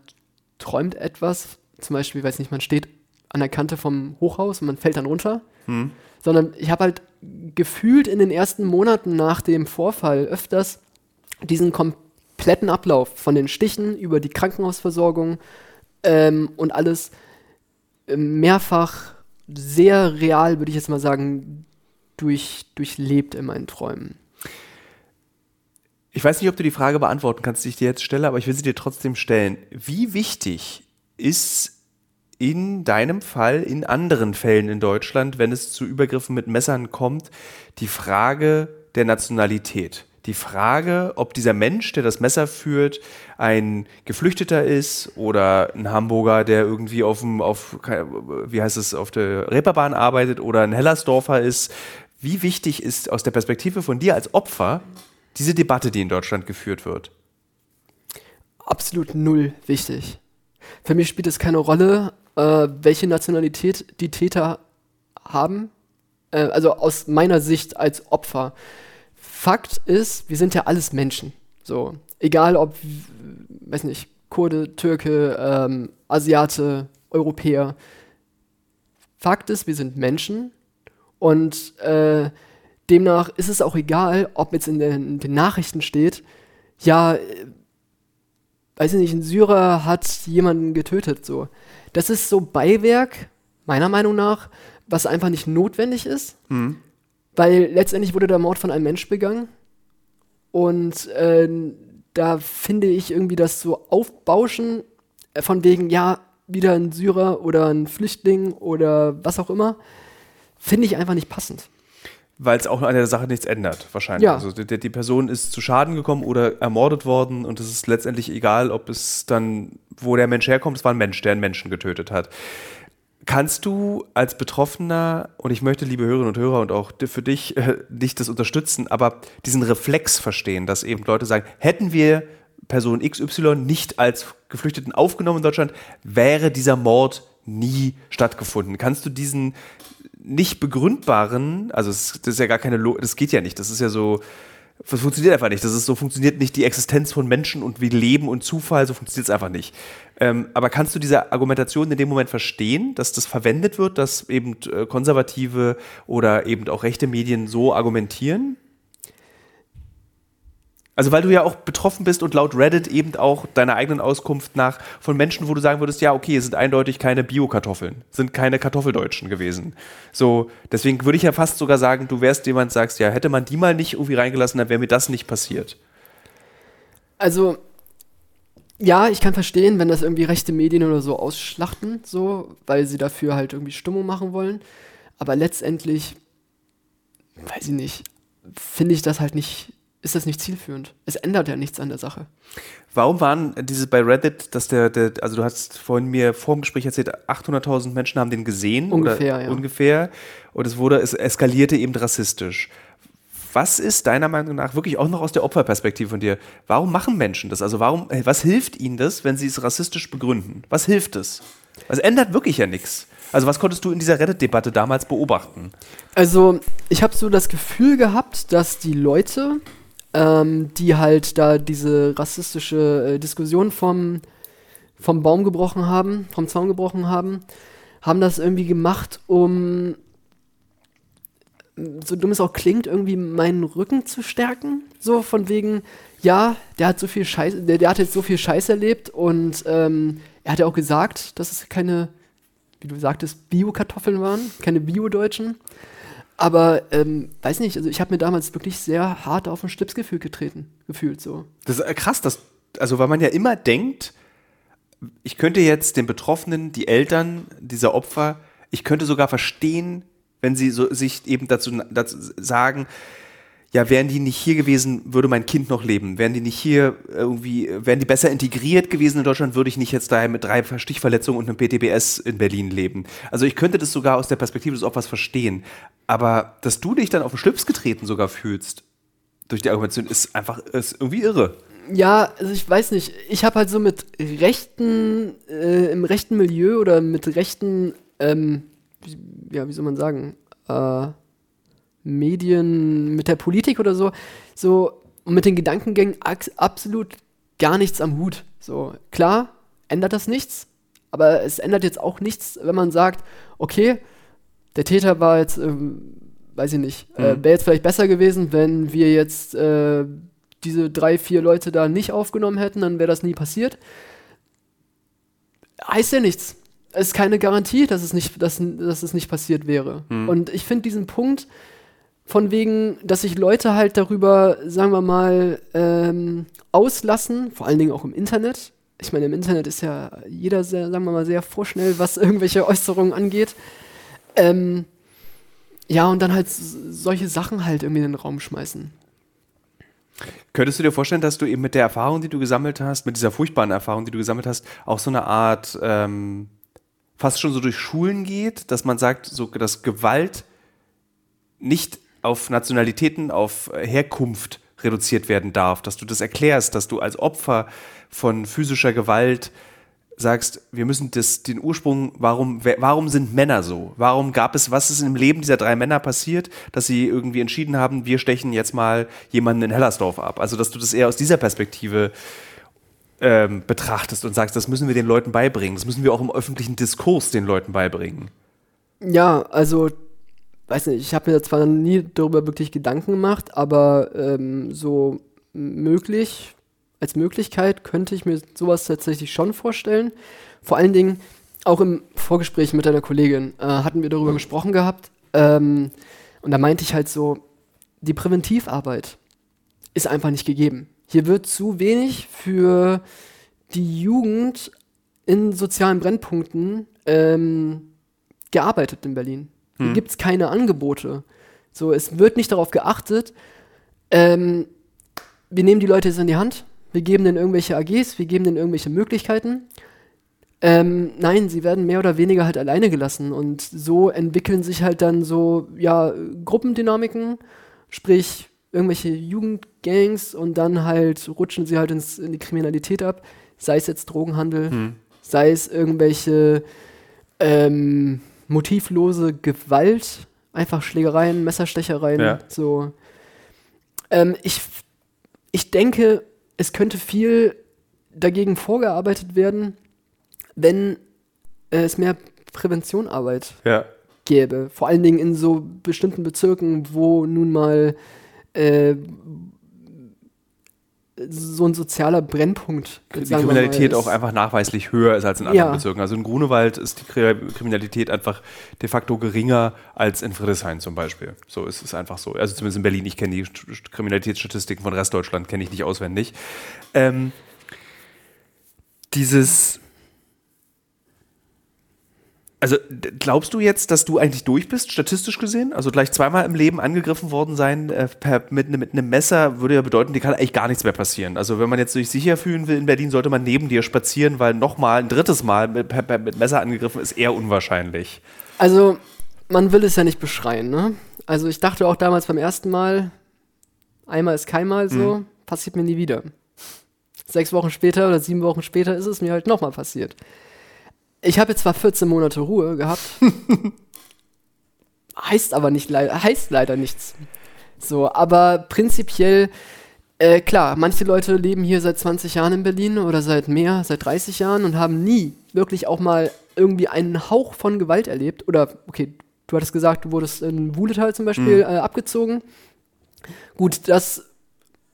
träumt etwas, zum Beispiel, weiß nicht, man steht an der Kante vom Hochhaus und man fällt dann runter, mhm. sondern ich habe halt gefühlt in den ersten Monaten nach dem Vorfall öfters diesen kompletten Ablauf von den Stichen über die Krankenhausversorgung ähm, und alles äh, mehrfach sehr real, würde ich jetzt mal sagen, durch, durchlebt in meinen Träumen. Ich weiß nicht, ob du die Frage beantworten kannst, die ich dir jetzt stelle, aber ich will sie dir trotzdem stellen. Wie wichtig ist in deinem Fall, in anderen Fällen in Deutschland, wenn es zu Übergriffen mit Messern kommt, die Frage der Nationalität? die Frage, ob dieser Mensch, der das Messer führt, ein Geflüchteter ist oder ein Hamburger, der irgendwie auf dem, auf, wie heißt es, auf der Reeperbahn arbeitet oder ein Hellersdorfer ist. Wie wichtig ist aus der Perspektive von dir als Opfer diese Debatte, die in Deutschland geführt wird? Absolut null wichtig. Für mich spielt es keine Rolle, äh, welche Nationalität die Täter haben. Äh, also aus meiner Sicht als Opfer. Fakt ist, wir sind ja alles Menschen. So, egal ob, weiß nicht, Kurde, Türke, ähm, Asiate, Europäer. Fakt ist, wir sind Menschen und äh, demnach ist es auch egal, ob jetzt in den, in den Nachrichten steht, ja, äh, weiß ich nicht, ein Syrer hat jemanden getötet. So, das ist so Beiwerk meiner Meinung nach, was einfach nicht notwendig ist. Mhm. Weil letztendlich wurde der Mord von einem Mensch begangen. Und äh, da finde ich irgendwie das so Aufbauschen äh, von wegen, ja, wieder ein Syrer oder ein Flüchtling oder was auch immer, finde ich einfach nicht passend. Weil es auch an der Sache nichts ändert, wahrscheinlich. Ja. Also die, die, Person ist zu Schaden gekommen oder ermordet worden und es ist letztendlich egal, ob es dann, wo der Mensch herkommt, es war ein Mensch, der einen Menschen getötet hat. Kannst du als Betroffener, und ich möchte, liebe Hörerinnen und Hörer, und auch für dich äh, nicht das unterstützen, aber diesen Reflex verstehen, dass eben Leute sagen, hätten wir Person XY nicht als Geflüchteten aufgenommen in Deutschland, wäre dieser Mord nie stattgefunden. Kannst du diesen nicht begründbaren, also das ist ja gar keine, Lo das geht ja nicht, das ist ja so, das funktioniert einfach nicht. Das ist so funktioniert nicht die Existenz von Menschen und wie Leben und Zufall, so funktioniert es einfach nicht. Ähm, aber kannst du diese Argumentation in dem Moment verstehen, dass das verwendet wird, dass eben äh, konservative oder eben auch rechte Medien so argumentieren? Also weil du ja auch betroffen bist und laut Reddit eben auch deiner eigenen Auskunft nach von Menschen, wo du sagen würdest, ja, okay, es sind eindeutig keine Bio-Kartoffeln, sind keine Kartoffeldeutschen gewesen. So, deswegen würde ich ja fast sogar sagen, du wärst jemand, sagst, ja, hätte man die mal nicht irgendwie reingelassen, dann wäre mir das nicht passiert. Also, ja, ich kann verstehen, wenn das irgendwie rechte Medien oder so ausschlachten, so, weil sie dafür halt irgendwie Stimmung machen wollen. Aber letztendlich, weiß ich nicht, finde ich das halt nicht ist das nicht zielführend. Es ändert ja nichts an der Sache. Warum waren diese bei Reddit, dass der, der also du hast vorhin mir vor dem Gespräch erzählt, 800.000 Menschen haben den gesehen? Ungefähr, oder, ja. Ungefähr. Und es wurde, es eskalierte eben rassistisch. Was ist deiner Meinung nach wirklich auch noch aus der Opferperspektive von dir? Warum machen Menschen das? Also warum, was hilft ihnen das, wenn sie es rassistisch begründen? Was hilft es? Es ändert wirklich ja nichts. Also was konntest du in dieser Reddit-Debatte damals beobachten? Also ich habe so das Gefühl gehabt, dass die Leute ähm, die halt da diese rassistische äh, Diskussion vom, vom Baum gebrochen haben, vom Zaun gebrochen haben, haben das irgendwie gemacht, um, so dumm es auch klingt, irgendwie meinen Rücken zu stärken. So von wegen, ja, der hat so viel Scheiß, der, der hat jetzt so viel Scheiß erlebt und ähm, er hat ja auch gesagt, dass es keine, wie du sagtest, Bio-Kartoffeln waren, keine Bio-Deutschen. Aber ähm, weiß nicht, also ich habe mir damals wirklich sehr hart auf den Schlipsgefühl getreten, gefühlt so. Das ist äh, krass, dass, also weil man ja immer denkt, ich könnte jetzt den Betroffenen, die Eltern dieser Opfer, ich könnte sogar verstehen, wenn sie so, sich eben dazu, dazu sagen, ja, wären die nicht hier gewesen, würde mein Kind noch leben. Wären die nicht hier irgendwie, wären die besser integriert gewesen in Deutschland, würde ich nicht jetzt daher mit drei Stichverletzungen und einem PTBS in Berlin leben. Also ich könnte das sogar aus der Perspektive des Opfers verstehen. Aber dass du dich dann auf den Schlips getreten sogar fühlst, durch die Argumentation, ist einfach, ist irgendwie irre. Ja, also ich weiß nicht. Ich habe halt so mit rechten, äh, im rechten Milieu oder mit rechten, ähm, wie, ja, wie soll man sagen, äh, Medien, mit der Politik oder so, so mit den Gedankengängen absolut gar nichts am Hut. So, klar, ändert das nichts, aber es ändert jetzt auch nichts, wenn man sagt, okay, der Täter war jetzt, ähm, weiß ich nicht, äh, mhm. äh, wäre jetzt vielleicht besser gewesen, wenn wir jetzt äh, diese drei, vier Leute da nicht aufgenommen hätten, dann wäre das nie passiert. Heißt ja nichts. Es ist keine Garantie, dass es nicht, dass, dass es nicht passiert wäre. Mhm. Und ich finde diesen Punkt, von wegen, dass sich Leute halt darüber, sagen wir mal, ähm, auslassen, vor allen Dingen auch im Internet. Ich meine, im Internet ist ja jeder, sehr, sagen wir mal, sehr vorschnell, was irgendwelche Äußerungen angeht. Ähm, ja, und dann halt solche Sachen halt irgendwie in den Raum schmeißen. Könntest du dir vorstellen, dass du eben mit der Erfahrung, die du gesammelt hast, mit dieser furchtbaren Erfahrung, die du gesammelt hast, auch so eine Art ähm, fast schon so durch Schulen geht, dass man sagt, so dass Gewalt nicht auf Nationalitäten, auf Herkunft reduziert werden darf, dass du das erklärst, dass du als Opfer von physischer Gewalt sagst, wir müssen das, den Ursprung, warum, warum sind Männer so? Warum gab es, was ist im Leben dieser drei Männer passiert, dass sie irgendwie entschieden haben, wir stechen jetzt mal jemanden in Hellersdorf ab? Also, dass du das eher aus dieser Perspektive ähm, betrachtest und sagst, das müssen wir den Leuten beibringen. Das müssen wir auch im öffentlichen Diskurs den Leuten beibringen. Ja, also weiß nicht, ich habe mir zwar nie darüber wirklich Gedanken gemacht, aber ähm, so möglich, als Möglichkeit könnte ich mir sowas tatsächlich schon vorstellen. Vor allen Dingen auch im Vorgespräch mit einer Kollegin äh, hatten wir darüber gesprochen gehabt. Ähm, und da meinte ich halt so, die Präventivarbeit ist einfach nicht gegeben. Hier wird zu wenig für die Jugend in sozialen Brennpunkten ähm, gearbeitet in Berlin. Hm. gibt es keine Angebote. So, es wird nicht darauf geachtet. Ähm, wir nehmen die Leute jetzt in die Hand, wir geben denen irgendwelche AGs, wir geben denen irgendwelche Möglichkeiten. Ähm, nein, sie werden mehr oder weniger halt alleine gelassen und so entwickeln sich halt dann so, ja, Gruppendynamiken, sprich irgendwelche Jugendgangs und dann halt rutschen sie halt ins, in die Kriminalität ab, sei es jetzt Drogenhandel, hm. sei es irgendwelche Ähm, motivlose Gewalt, einfach Schlägereien, Messerstechereien, Ja. so. Ähm, ich, ich denke, es könnte viel dagegen vorgearbeitet werden, wenn es mehr Präventionarbeit Ja. gäbe. Vor allen Dingen in so bestimmten Bezirken, wo nun mal äh, so ein sozialer Brennpunkt Die mal, Kriminalität auch einfach nachweislich höher ist als in anderen Ja. Bezirken. Also in Grunewald ist die Kri- Kriminalität einfach de facto geringer als in Friedrichshain zum Beispiel. So ist es einfach so. Also zumindest in Berlin. Ich kenne die St- St- Kriminalitätsstatistiken von Restdeutschland, kenne ich nicht auswendig. Ähm, dieses also glaubst du jetzt, dass du eigentlich durch bist, statistisch gesehen? Also gleich zweimal im Leben angegriffen worden sein äh, per, mit, ne- mit einem Messer würde ja bedeuten, dir kann eigentlich gar nichts mehr passieren. Also wenn man jetzt sich sicher fühlen will in Berlin, sollte man neben dir spazieren, weil nochmal ein drittes Mal mit, per, mit Messer angegriffen ist eher unwahrscheinlich. Also, man will es ja nicht beschreien, ne? Also, ich dachte auch damals beim ersten Mal, einmal ist keinmal so, passiert mir nie wieder. Sechs Wochen später oder sieben Wochen später ist es mir halt nochmal passiert. Ich habe jetzt zwar 14 Monate Ruhe gehabt, heißt aber nicht leider, heißt leider nichts. So, aber prinzipiell, äh, klar, manche Leute leben hier seit 20 Jahren in Berlin oder seit mehr, seit 30 Jahren und haben nie wirklich auch mal irgendwie einen Hauch von Gewalt erlebt. Oder, okay, du hattest gesagt, du wurdest in Wuhletal zum Beispiel äh, abgezogen. Gut, das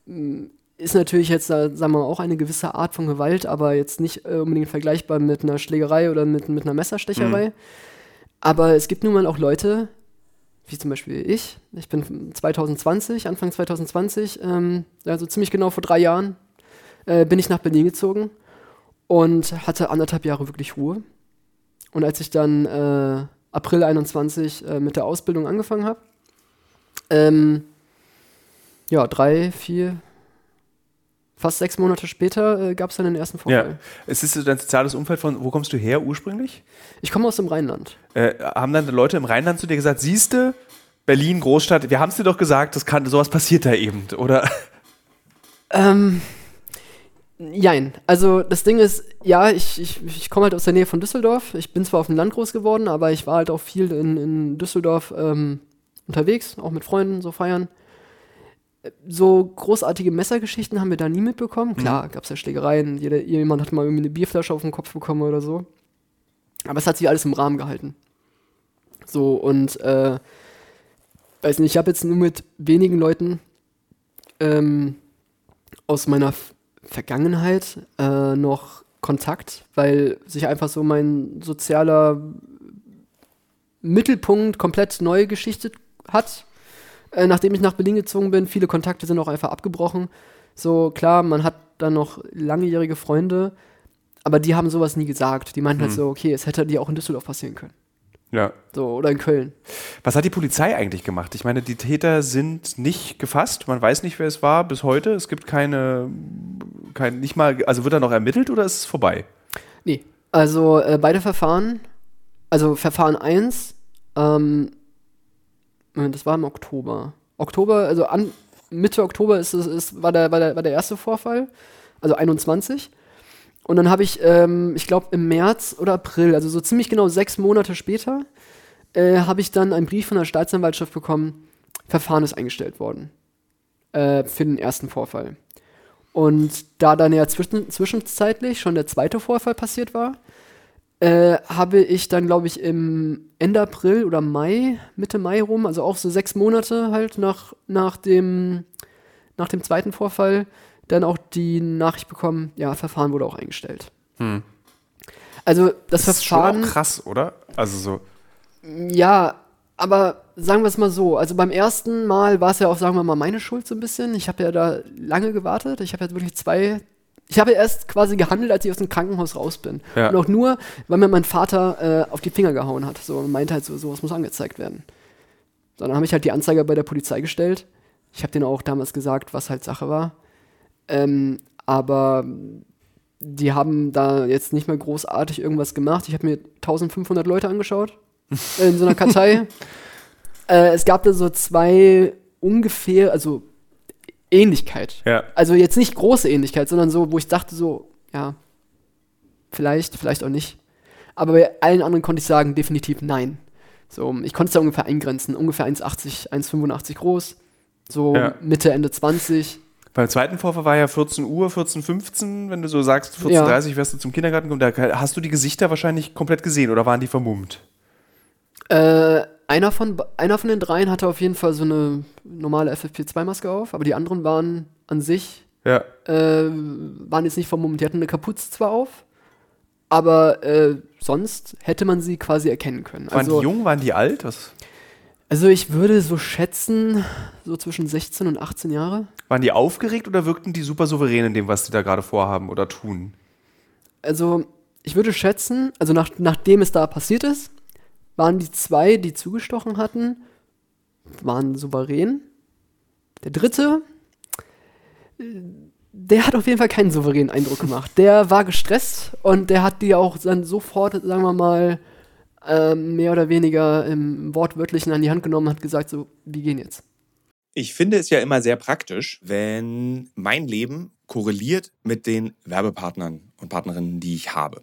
mh, ist natürlich jetzt, sagen wir mal, auch eine gewisse Art von Gewalt, aber jetzt nicht äh, unbedingt vergleichbar mit einer Schlägerei oder mit, mit einer Messerstecherei. Aber es gibt nun mal auch Leute, wie zum Beispiel ich. Ich bin 2020, Anfang 2020, ähm, also ziemlich genau vor drei Jahren, äh, bin ich nach Berlin gezogen und hatte anderthalb Jahre wirklich Ruhe. Und als ich dann äh, April 21 äh, mit der Ausbildung angefangen habe, ähm, ja, drei, vier, fast sechs Monate später äh, gab es dann den ersten Vorfall. Ja. Es ist so dein soziales Umfeld von, wo kommst du her ursprünglich? Ich komme aus dem Rheinland. Äh, haben dann Leute im Rheinland zu dir gesagt, siehste, Berlin, Großstadt, wir haben es dir doch gesagt, das kann, sowas passiert da eben, oder? Ähm, jein. Also das Ding ist, ja, ich, ich, ich komme halt aus der Nähe von Düsseldorf. Ich bin zwar auf dem Land groß geworden, aber ich war halt auch viel in, in Düsseldorf ähm, unterwegs, auch mit Freunden, so feiern. So großartige Messergeschichten haben wir da nie mitbekommen. Klar, gab es ja Schlägereien, jeder, jemand hat mal irgendwie eine Bierflasche auf den Kopf bekommen oder so. Aber es hat sich alles im Rahmen gehalten. So, und äh, weiß nicht, ich habe jetzt nur mit wenigen Leuten ähm, aus meiner F Vergangenheit äh, noch Kontakt, weil sich einfach so mein sozialer Mittelpunkt komplett neu geschichtet hat. Äh, nachdem ich nach Berlin gezogen bin, viele Kontakte sind auch einfach abgebrochen. So, klar, man hat dann noch langjährige Freunde, aber die haben sowas nie gesagt. Die meinten halt so, okay, es hätte dir auch in Düsseldorf passieren können. Ja. So, oder in Köln. Was hat die Polizei eigentlich gemacht? Ich meine, die Täter sind nicht gefasst. Man weiß nicht, wer es war bis heute. Es gibt keine, kein, nicht mal, also wird da noch ermittelt oder ist es vorbei? Nee, also äh, beide Verfahren, also Verfahren 1, ähm, das war im Oktober. Oktober, also an, Mitte Oktober ist, es- ist, war, der, war, der, war der erste Vorfall, also 21. Und dann habe ich, ähm, ich glaube, im März oder April, also so ziemlich genau sechs Monate später, äh, habe ich dann einen Brief von der Staatsanwaltschaft bekommen, Verfahren ist eingestellt worden. Äh, für den ersten Vorfall. Und da dann ja zwischen, zwischenzeitlich schon der zweite Vorfall passiert war, äh, habe ich dann, glaube ich, im Ende April oder Mai, Mitte Mai rum, also auch so sechs Monate halt nach, nach, dem, nach dem zweiten Vorfall, dann auch die Nachricht bekommen, ja, Verfahren wurde auch eingestellt. Also das, Das ist schon Verfahren. auch krass, oder? Also so. Ja, aber sagen wir es mal so. Also beim ersten Mal war es ja auch, sagen wir mal, meine Schuld so ein bisschen. Ich habe ja da lange gewartet. Ich habe ja wirklich zwei. Ich habe erst quasi gehandelt, als ich aus dem Krankenhaus raus bin. Ja. Und auch nur, weil mir mein Vater äh, auf die Finger gehauen hat. So und meinte halt so, sowas muss angezeigt werden. So, dann habe ich halt die Anzeige bei der Polizei gestellt. Ich habe denen auch damals gesagt, was halt Sache war. Ähm, aber die haben da jetzt nicht mehr großartig irgendwas gemacht. Ich habe mir 1500 Leute angeschaut in so einer Kartei. äh, es gab da so zwei ungefähr, also Ähnlichkeit. Ja. Also jetzt nicht große Ähnlichkeit, sondern so, wo ich dachte so, ja, vielleicht, vielleicht auch nicht. Aber bei allen anderen konnte ich sagen, definitiv nein. So, ich konnte es da ungefähr eingrenzen. Ungefähr 1,80, 1,85 groß. So Ja. Mitte, Ende 20. Beim zweiten Vorfall war ja 14 Uhr, 14.15 wenn du so sagst, 14.30 wärst du zum Kindergarten gekommen. Da hast du die Gesichter wahrscheinlich komplett gesehen oder waren die vermummt? Äh, einer von, einer von den dreien hatte auf jeden Fall so eine normale FFP2-Maske auf, aber die anderen waren an sich, Ja. äh, waren jetzt nicht vermummt. Die hatten eine Kapuze zwar auf, aber äh, sonst hätte man sie quasi erkennen können. Waren Also, die jung, waren die alt? Was? also ich würde so schätzen, so zwischen 16 und 18 Jahre. Waren die aufgeregt oder wirkten die super souverän in dem, was die da gerade vorhaben oder tun? Also ich würde schätzen, also nach, nachdem es da passiert ist, waren die zwei, die zugestochen hatten, waren souverän. Der dritte, äh, der hat auf jeden Fall keinen souveränen Eindruck gemacht. Der war gestresst und der hat die auch dann sofort, sagen wir mal, ähm, mehr oder weniger im Wortwörtlichen an die Hand genommen und hat gesagt, so, wir gehen jetzt. Ich finde es ja immer sehr praktisch, wenn mein Leben korreliert mit den Werbepartnern und Partnerinnen, die ich habe.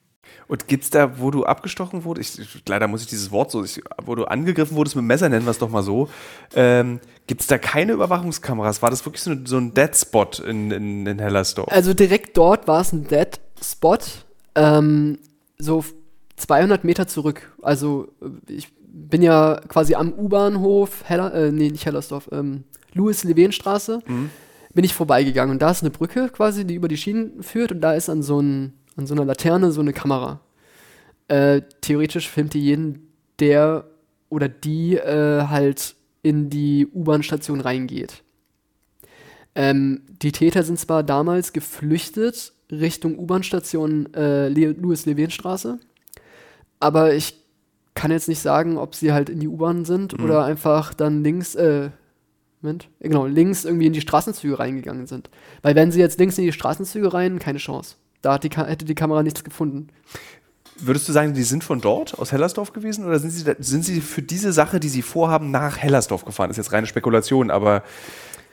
Und gibt's da, wo du abgestochen wurdest, ich, leider muss ich dieses Wort so, ich, wo du angegriffen wurdest mit Messer, nennen wir es doch mal so, ähm, gibt's da keine Überwachungskameras? War das wirklich so, so ein Dead Spot in, in, in Hellersdorf? Also direkt dort war es ein Dead Spot, ähm, so 200 Meter zurück. Also äh, ich bin ja quasi am U-Bahnhof, Heller, äh, nee, nicht Hellersdorf, ähm, Louis-Levin-Straße, bin ich vorbeigegangen. Und da ist eine Brücke quasi, die über die Schienen führt und da ist an so, ein, an so einer Laterne so eine Kamera. Äh, theoretisch filmt die jeden, der oder die äh, halt in die U-Bahn-Station reingeht. Ähm, die Täter sind zwar damals geflüchtet Richtung U-Bahn-Station äh, Le Louis-Levin-Straße, aber ich kann jetzt nicht sagen, ob sie halt in die U-Bahn sind Mhm. oder einfach dann links, äh, Moment, äh, genau, links irgendwie in die Straßenzüge reingegangen sind. Weil wenn sie jetzt links in die Straßenzüge rein, keine Chance. Da hat die, hätte die Kamera nichts gefunden. Würdest du sagen, die sind von dort, aus Hellersdorf gewesen? Oder sind sie, da, sind sie für diese Sache, die sie vorhaben, nach Hellersdorf gefahren? Das ist jetzt reine Spekulation, aber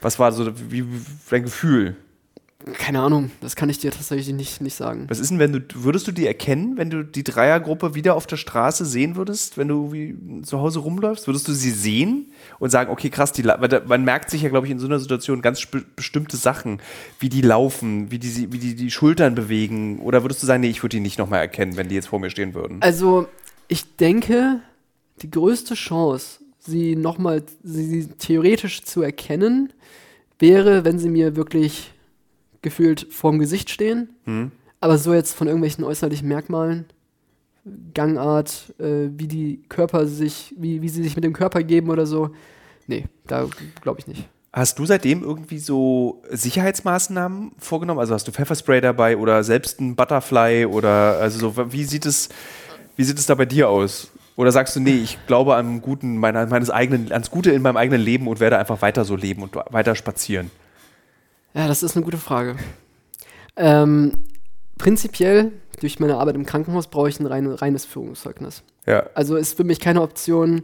Was war so wie, dein Gefühl? Keine Ahnung, das kann ich dir tatsächlich nicht, nicht sagen. Was ist denn, wenn du, würdest du die erkennen, wenn du die Dreiergruppe wieder auf der Straße sehen würdest, wenn du wie zu Hause rumläufst? Würdest du sie sehen und sagen, okay, krass, die, man merkt sich ja, glaube ich, in so einer Situation ganz bestimmte Sachen, wie die laufen, wie die, sie- wie die die Schultern bewegen? Oder würdest du sagen, nee, ich würde die nicht nochmal erkennen, wenn die jetzt vor mir stehen würden? Also, ich denke, die größte Chance, sie nochmal, sie theoretisch zu erkennen, wäre, wenn sie mir wirklich gefühlt vorm Gesicht stehen. Aber so jetzt von irgendwelchen äußerlichen Merkmalen, Gangart, äh, wie die Körper sich, wie, wie sie sich mit dem Körper geben oder so. Nee, da glaube ich nicht. Hast du seitdem irgendwie so Sicherheitsmaßnahmen vorgenommen? Also hast du Pfefferspray dabei oder selbst ein Butterfly oder also so, wie sieht es, wie sieht es da bei dir aus? Oder sagst du, nee, ich glaube am Guten meiner, meines eigenen, ans Gute in meinem eigenen Leben und werde einfach weiter so leben und weiter spazieren? Ja, das ist eine gute Frage. Ähm, prinzipiell, durch meine Arbeit im Krankenhaus brauche ich ein rein, reines Führungszeugnis. Ja. Also ist für mich keine Option,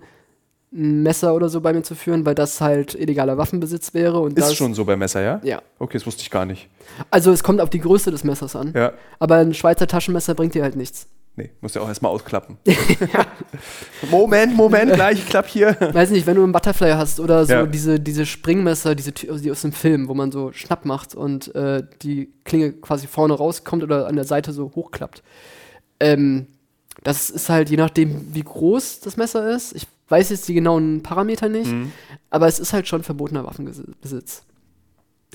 ein Messer oder so bei mir zu führen, weil das halt illegaler Waffenbesitz wäre. Und Ist das, schon so beim Messer, ja? Ja. Okay, das wusste ich gar nicht. Also es kommt auf die Größe des Messers an. Ja. Aber ein Schweizer Taschenmesser bringt dir halt nichts. Nee, musst ja auch erstmal ausklappen. Moment, Moment, gleich, ich klapp hier. Weiß nicht, wenn du einen Butterfly hast oder so Ja. diese, diese Springmesser, diese Tü- die aus dem Film, wo man so Schnapp macht und äh, die Klinge quasi vorne rauskommt oder an der Seite so hochklappt. Ähm, das ist halt je nachdem, wie groß das Messer ist. Ich weiß jetzt die genauen Parameter nicht, Mhm. aber es ist halt schon verbotener Waffenbesitz.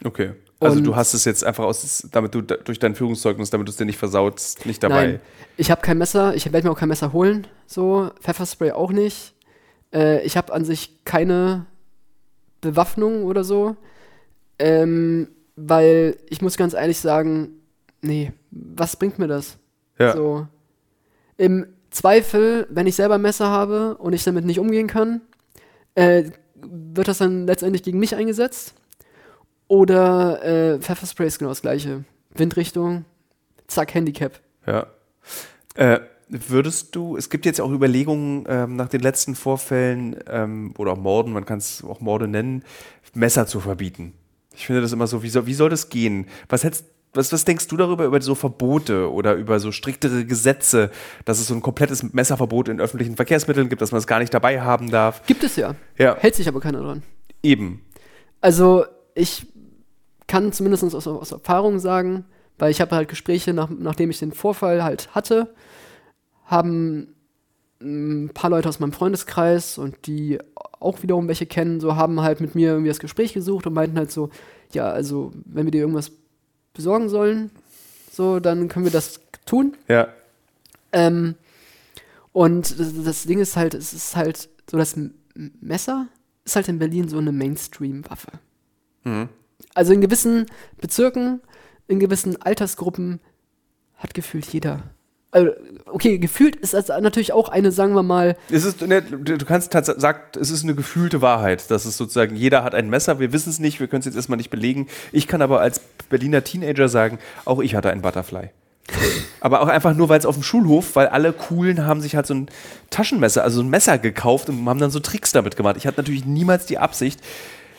Okay. Also du hast es jetzt einfach aus, damit du durch dein Führungszeugnis, damit du es dir nicht versaut, nicht dabei. Nein, ich habe kein Messer, ich werde mir auch kein Messer holen, so Pfefferspray auch nicht. Äh, ich habe an sich keine Bewaffnung oder so, ähm, weil ich muss ganz ehrlich sagen, nee, was bringt mir das? Ja. So im Zweifel, wenn ich selber ein Messer habe und ich damit nicht umgehen kann, äh, wird das dann letztendlich gegen mich eingesetzt. Oder äh, Pfefferspray ist genau das gleiche. Windrichtung, zack, Handicap. Ja. Äh, würdest du, es gibt jetzt auch Überlegungen ähm, nach den letzten Vorfällen ähm, oder auch Morden, man kann es auch Morde nennen, Messer zu verbieten. Ich finde das immer so, wie soll, wie soll das gehen? Was, hättest, was, was denkst du darüber, über so Verbote oder über so striktere Gesetze, dass es so ein komplettes Messerverbot in öffentlichen Verkehrsmitteln gibt, dass man es gar nicht dabei haben darf? Gibt es ja. Ja, Hält sich aber keiner dran. eben. Also ich kann zumindest aus, aus Erfahrung sagen, weil ich habe halt Gespräche, nach, nachdem ich den Vorfall halt hatte, haben ein paar Leute aus meinem Freundeskreis und die auch wiederum welche kennen, so haben halt mit mir irgendwie das Gespräch gesucht und meinten halt so, ja, also wenn wir dir irgendwas besorgen sollen, so, dann können wir das tun. Ja. Ähm, und das, das Ding ist halt, es ist halt so, das Messer ist halt in Berlin so eine Mainstream-Waffe. Mhm. Also in gewissen Bezirken, in gewissen Altersgruppen hat gefühlt jeder. Also, okay, gefühlt ist das natürlich auch eine, sagen wir mal, Es ist, ne, du kannst tatsächlich sagt, es ist eine gefühlte Wahrheit, dass es sozusagen, jeder hat ein Messer, wir wissen es nicht, wir können es jetzt erstmal nicht belegen. Ich kann aber als Berliner Teenager sagen, auch ich hatte ein Butterfly. aber auch einfach nur, weil es auf dem Schulhof, weil alle Coolen haben sich halt so ein Taschenmesser, also ein Messer gekauft und haben dann so Tricks damit gemacht. Ich hatte natürlich niemals die Absicht,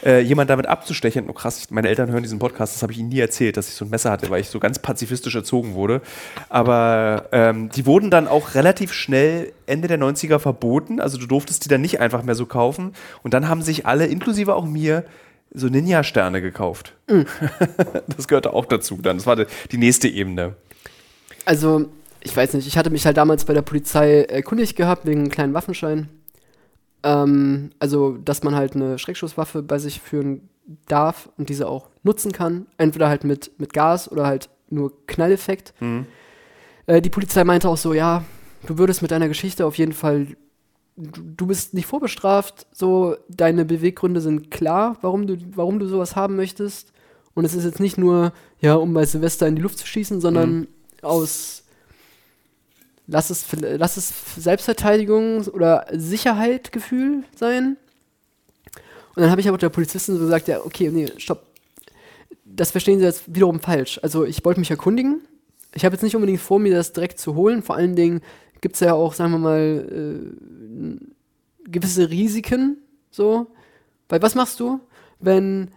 äh, jemand damit abzustechen. Oh krass, meine Eltern hören diesen Podcast, das habe ich ihnen nie erzählt, dass ich so ein Messer hatte, weil ich so ganz pazifistisch erzogen wurde. Aber ähm, die wurden dann auch relativ schnell Ende der 90er verboten. Also du durftest die dann nicht einfach mehr so kaufen. Und dann haben sich alle, inklusive auch mir, so Ninja-Sterne gekauft. das gehörte auch dazu. Dann. Das war die, die nächste Ebene. also, ich weiß nicht, ich hatte mich halt damals bei der Polizei erkundigt gehabt wegen einem kleinen Waffenschein. Ähm, also, dass man halt eine Schreckschusswaffe bei sich führen darf und diese auch nutzen kann. Entweder halt mit, mit Gas oder halt nur Knalleffekt. Äh, die Polizei meinte auch so, ja, du würdest mit deiner Geschichte auf jeden Fall, du, du bist nicht vorbestraft, so deine Beweggründe sind klar, warum du, warum du sowas haben möchtest. Und es ist jetzt nicht nur, ja, um bei Silvester in die Luft zu schießen, sondern aus lass es, lass es Selbstverteidigung oder Sicherheit Gefühl sein. Und dann habe ich aber der Polizistin so gesagt, ja, okay, nee, stopp. Das verstehen Sie jetzt wiederum falsch. Also ich wollte mich erkundigen. Ich habe jetzt nicht unbedingt vor, mir das direkt zu holen. Vor allen Dingen gibt es ja auch, sagen wir mal, äh, gewisse Risiken. So. Weil was machst du, wenn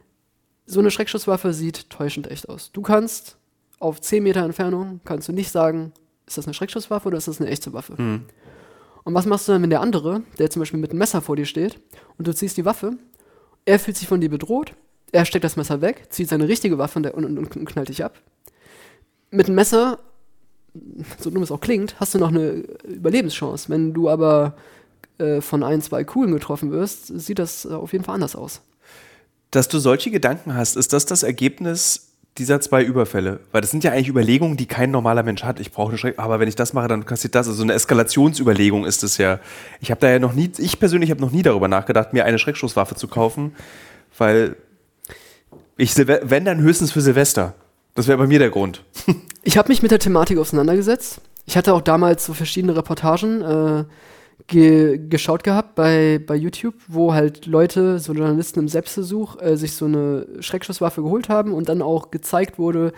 so eine Schreckschusswaffe sieht täuschend echt aus. Du kannst auf 10 Meter Entfernung, kannst du nicht sagen, ist das eine Schreckschusswaffe oder ist das eine echte Waffe? Mhm. Und was machst du dann, wenn der andere, der zum Beispiel mit einem Messer vor dir steht und du ziehst die Waffe, er fühlt sich von dir bedroht, er steckt das Messer weg, zieht seine richtige Waffe und, und, und, und knallt dich ab. Mit einem Messer, so dumm es auch klingt, hast du noch eine Überlebenschance. Wenn du aber äh, von ein, zwei Kugeln getroffen wirst, sieht das äh, auf jeden Fall anders aus. Dass du solche Gedanken hast, ist das das Ergebnis dieser zwei Überfälle? Weil das sind ja eigentlich Überlegungen, die kein normaler Mensch hat. Ich brauche eine Schreck, aber wenn ich das mache, dann passiert das. Also eine Eskalationsüberlegung ist es ja. Ich habe da ja noch nie, ich persönlich habe noch nie darüber nachgedacht, mir eine Schreckschusswaffe zu kaufen, weil ich, wenn dann höchstens für Silvester. Das wäre bei mir der Grund. Ich habe mich mit der Thematik auseinandergesetzt. Ich hatte auch damals so verschiedene Reportagen äh, ge geschaut gehabt bei, bei YouTube, wo halt Leute, so Journalisten im Selbstversuch, äh, sich so eine Schreckschusswaffe geholt haben und dann auch gezeigt wurde,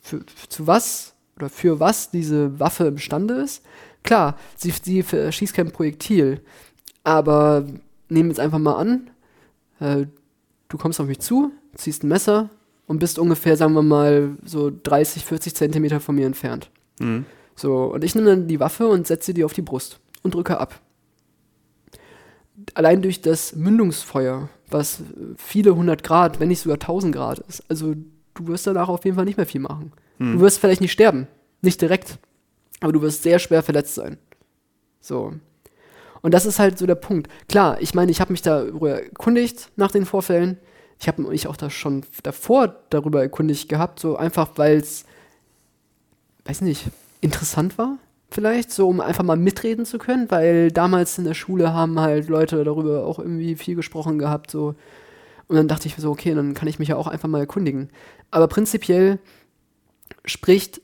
für, zu was oder für was diese Waffe imstande ist. Klar, sie, sie schießt kein Projektil, aber nehmen jetzt einfach mal an, äh, du kommst auf mich zu, ziehst ein Messer und bist ungefähr, sagen wir mal, so 30, 40 Zentimeter von mir entfernt. Mhm. So, und ich nehme dann die Waffe und setze die auf die Brust und drücke ab. Allein durch das Mündungsfeuer, was viele hundert Grad, wenn nicht sogar tausend Grad ist, also du wirst danach auf jeden Fall nicht mehr viel machen. Mhm. Du wirst vielleicht nicht sterben, nicht direkt, aber du wirst sehr schwer verletzt sein. So. Und das ist halt so der Punkt. Klar, ich meine, ich habe mich darüber erkundigt nach den Vorfällen ich habe mich auch da schon davor darüber erkundigt gehabt, so einfach, weil es, weiß nicht, interessant war, vielleicht, so um einfach mal mitreden zu können, weil damals in der Schule haben halt Leute darüber auch irgendwie viel gesprochen gehabt, so. Und dann dachte ich so, okay, dann kann ich mich ja auch einfach mal erkundigen. Aber prinzipiell spricht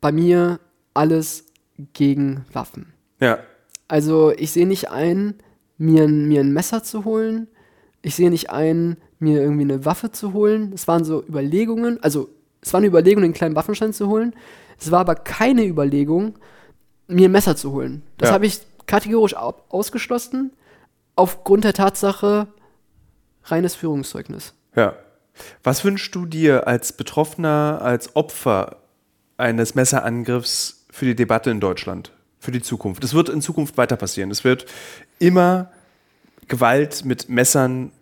bei mir alles gegen Waffen. Ja. Also ich sehe nicht ein, mir, mir ein Messer zu holen. Ich sehe nicht ein, mir irgendwie eine Waffe zu holen. Es waren so Überlegungen, also es war eine Überlegung, den kleinen Waffenschein zu holen. Es war aber keine Überlegung, mir ein Messer zu holen. Das ja. habe ich kategorisch ausgeschlossen, aufgrund der Tatsache reines Führungszeugnis. Ja. Was wünschst du dir als Betroffener, als Opfer eines Messerangriffs für die Debatte in Deutschland, für die Zukunft? Es wird in Zukunft weiter passieren. Es wird immer Gewalt mit Messern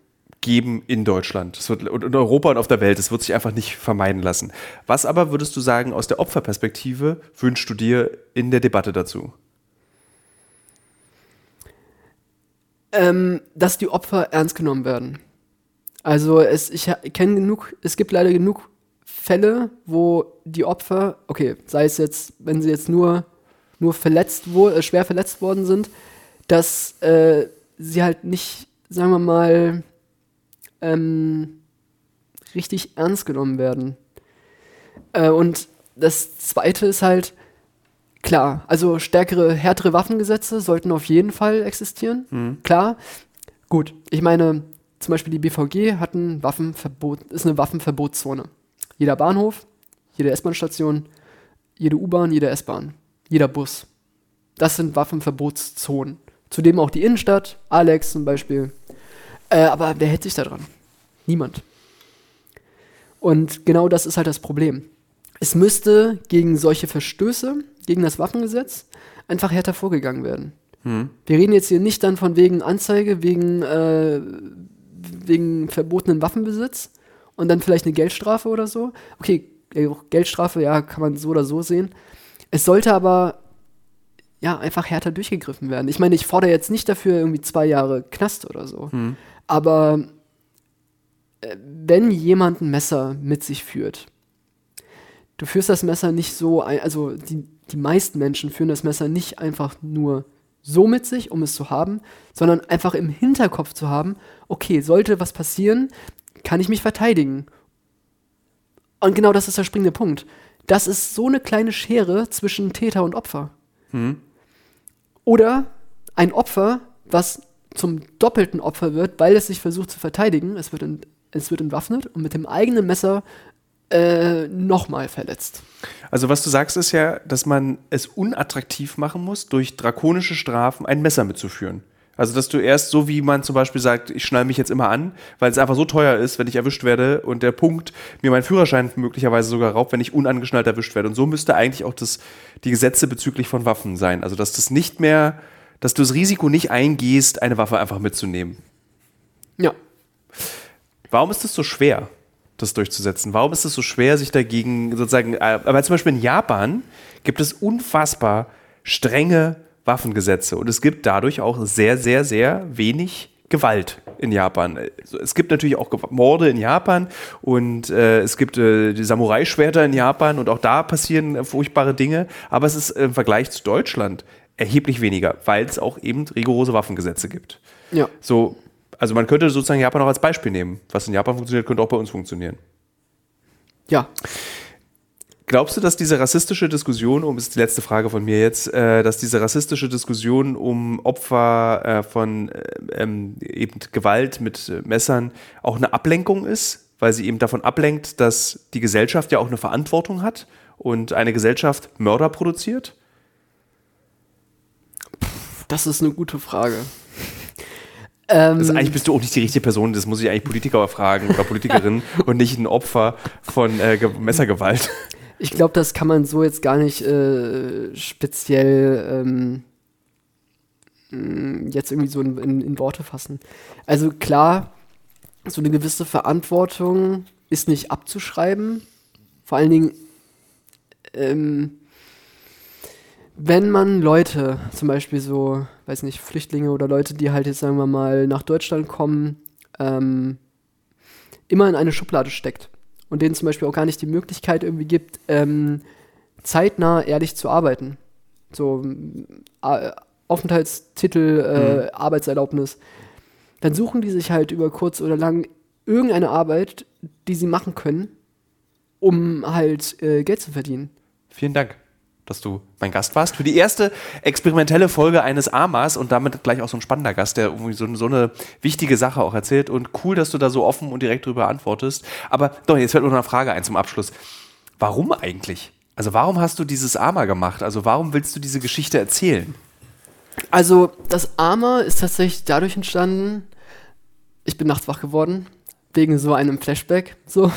geben in Deutschland es wird, und in Europa und auf der Welt. Es wird sich einfach nicht vermeiden lassen. Was aber würdest du sagen, aus der Opferperspektive wünschst du dir in der Debatte dazu? Ähm, dass die Opfer ernst genommen werden. Also es, ich kenne genug, es gibt leider genug Fälle, wo die Opfer, okay, sei es jetzt, wenn sie jetzt nur, nur verletzt wo, äh, schwer verletzt worden sind, dass äh, sie halt nicht, sagen wir mal, ähm, richtig ernst genommen werden. Äh, und das Zweite ist halt, klar, also stärkere, härtere Waffengesetze sollten auf jeden Fall existieren. Mhm. Klar, gut, ich meine, zum Beispiel die BVG hat ein Waffenverbot, ist eine Waffenverbotszone. Jeder Bahnhof, jede S-Bahn-Station, jede U-Bahn, jede S-Bahn, jeder Bus. Das sind Waffenverbotszonen. Zudem auch die Innenstadt, Alex zum Beispiel. Äh, aber wer hält sich da dran? Niemand. Und genau das ist halt das Problem. Es müsste gegen solche Verstöße, gegen das Waffengesetz, einfach härter vorgegangen werden. Hm. Wir reden jetzt hier nicht dann von wegen Anzeige, wegen, äh, wegen verbotenen Waffenbesitz und dann vielleicht eine Geldstrafe oder so. Okay, Geldstrafe, ja, kann man so oder so sehen. Es sollte aber ja einfach härter durchgegriffen werden. Ich meine, ich fordere jetzt nicht dafür irgendwie zwei Jahre Knast oder so. Hm. Aber wenn jemand ein Messer mit sich führt, du führst das Messer nicht so, ein, also die, die meisten Menschen führen das Messer nicht einfach nur so mit sich, um es zu haben, sondern einfach im Hinterkopf zu haben, okay, sollte was passieren, kann ich mich verteidigen. Und genau das ist der springende Punkt. Das ist so eine kleine Schere zwischen Täter und Opfer. Hm. Oder ein Opfer, was zum doppelten Opfer wird, weil es sich versucht zu verteidigen. Es wird es wird entwaffnet und mit dem eigenen Messer äh, nochmal verletzt. Also was du sagst, ist ja, dass man es unattraktiv machen muss, durch drakonische Strafen ein Messer mitzuführen. Also, dass du erst so, wie man zum Beispiel sagt, ich schnall mich jetzt immer an, weil es einfach so teuer ist, wenn ich erwischt werde und der Punkt mir meinen Führerschein möglicherweise sogar raubt, wenn ich unangeschnallt erwischt werde. Und so müsste eigentlich auch das, die Gesetze bezüglich von Waffen sein. Also, dass das nicht mehr, dass du das Risiko nicht eingehst, eine Waffe einfach mitzunehmen. Ja. Warum ist das so schwer, das durchzusetzen? Warum ist es so schwer, sich dagegen sozusagen, äh, aber zum Beispiel in Japan gibt es unfassbar strenge Waffengesetze und es gibt dadurch auch sehr, sehr, sehr wenig Gewalt in Japan. Also Es gibt natürlich auch Morde in Japan und äh, es gibt äh, die Samurai-Schwerter in Japan und auch da passieren äh, furchtbare Dinge, aber es ist im Vergleich zu Deutschland erheblich weniger, weil es auch eben rigorose Waffengesetze gibt. Ja. So, also man könnte sozusagen Japan auch als Beispiel nehmen. Was in Japan funktioniert, könnte auch bei uns funktionieren. Ja. Glaubst du, dass diese rassistische Diskussion, um ist die letzte Frage von mir jetzt, äh, dass diese rassistische Diskussion um Opfer äh, von äh, ähm, eben Gewalt mit äh, Messern auch eine Ablenkung ist, weil sie eben davon ablenkt, dass die Gesellschaft ja auch eine Verantwortung hat und eine Gesellschaft Mörder produziert? Das ist eine gute Frage. Ähm, Das, eigentlich bist du auch nicht die richtige Person, das muss ich eigentlich Politiker fragen oder Politikerin und nicht ein Opfer von äh, Ge- Messergewalt. Ich glaube, das kann man so jetzt gar nicht äh, speziell ähm, mh, jetzt irgendwie so in, in, in Worte fassen. Also klar, so eine gewisse Verantwortung ist nicht abzuschreiben. Vor allen Dingen, ähm, wenn man Leute, zum Beispiel so, weiß nicht, Flüchtlinge oder Leute, die halt jetzt, sagen wir mal, nach Deutschland kommen, ähm, immer in eine Schublade steckt und denen zum Beispiel auch gar nicht die Möglichkeit irgendwie gibt, ähm, zeitnah ehrlich zu arbeiten. So äh, Aufenthaltstitel, äh, Arbeitserlaubnis. Dann suchen die sich halt über kurz oder lang irgendeine Arbeit, die sie machen können, um halt äh, Geld zu verdienen. Vielen Dank, dass du mein Gast warst. Für die erste experimentelle Folge eines AMAs und damit gleich auch so ein spannender Gast, der irgendwie so, so eine wichtige Sache auch erzählt. Und cool, dass du da so offen und direkt drüber antwortest. Aber doch, jetzt fällt mir noch eine Frage ein zum Abschluss. Warum eigentlich? Also warum hast du dieses AMA gemacht? Also warum willst du diese Geschichte erzählen? Also, das Arma ist tatsächlich dadurch entstanden, ich bin nachts wach geworden, wegen so einem Flashback, so.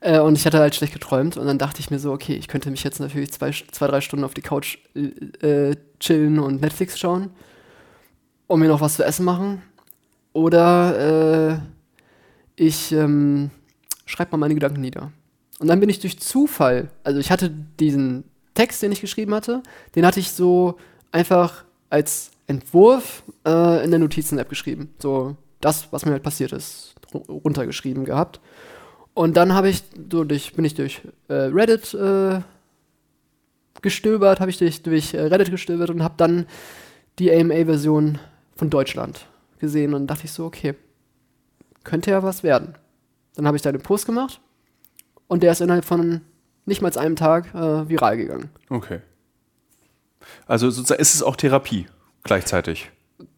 Äh, und ich hatte halt schlecht geträumt und dann dachte ich mir so, okay, ich könnte mich jetzt natürlich zwei, zwei drei Stunden auf die Couch äh, chillen und Netflix schauen und mir noch was zu essen machen. Oder äh, ich ähm, schreibe mal meine Gedanken nieder. Und dann bin ich durch Zufall, also ich hatte diesen Text, den ich geschrieben hatte, den hatte ich so einfach als Entwurf äh, in der Notizen-App geschrieben. So das, was mir halt passiert ist, ru- runtergeschrieben gehabt. Und dann habe ich so durch, bin ich durch äh, Reddit äh, gestöbert, habe ich durch, durch äh, Reddit gestöbert und habe dann die AMA-Version von Deutschland gesehen und dachte ich so, okay, könnte ja was werden. Dann habe ich da einen Post gemacht und der ist innerhalb von nicht mal einem Tag äh, viral gegangen. Okay. Also sozusagen ist es auch Therapie gleichzeitig.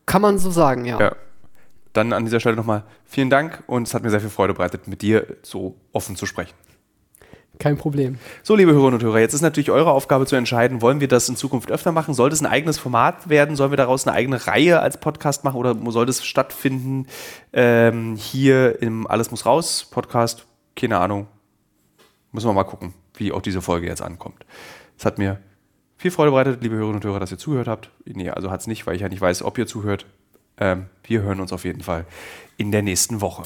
Kann man so sagen, ja. Ja. Dann an dieser Stelle nochmal vielen Dank und es hat mir sehr viel Freude bereitet, mit dir so offen zu sprechen. Kein Problem. So, liebe Hörerinnen und Hörer, jetzt ist natürlich eure Aufgabe zu entscheiden, wollen wir das in Zukunft öfter machen? Soll das ein eigenes Format werden? Sollen wir daraus eine eigene Reihe als Podcast machen oder soll das stattfinden ähm, hier im Alles muss raus Podcast? Keine Ahnung. Müssen wir mal gucken, wie auch diese Folge jetzt ankommt. Es hat mir viel Freude bereitet, liebe Hörerinnen und Hörer, dass ihr zugehört habt. Nee, also hat es nicht, weil ich ja nicht weiß, ob ihr zuhört. Ähm, wir hören uns auf jeden Fall in der nächsten Woche.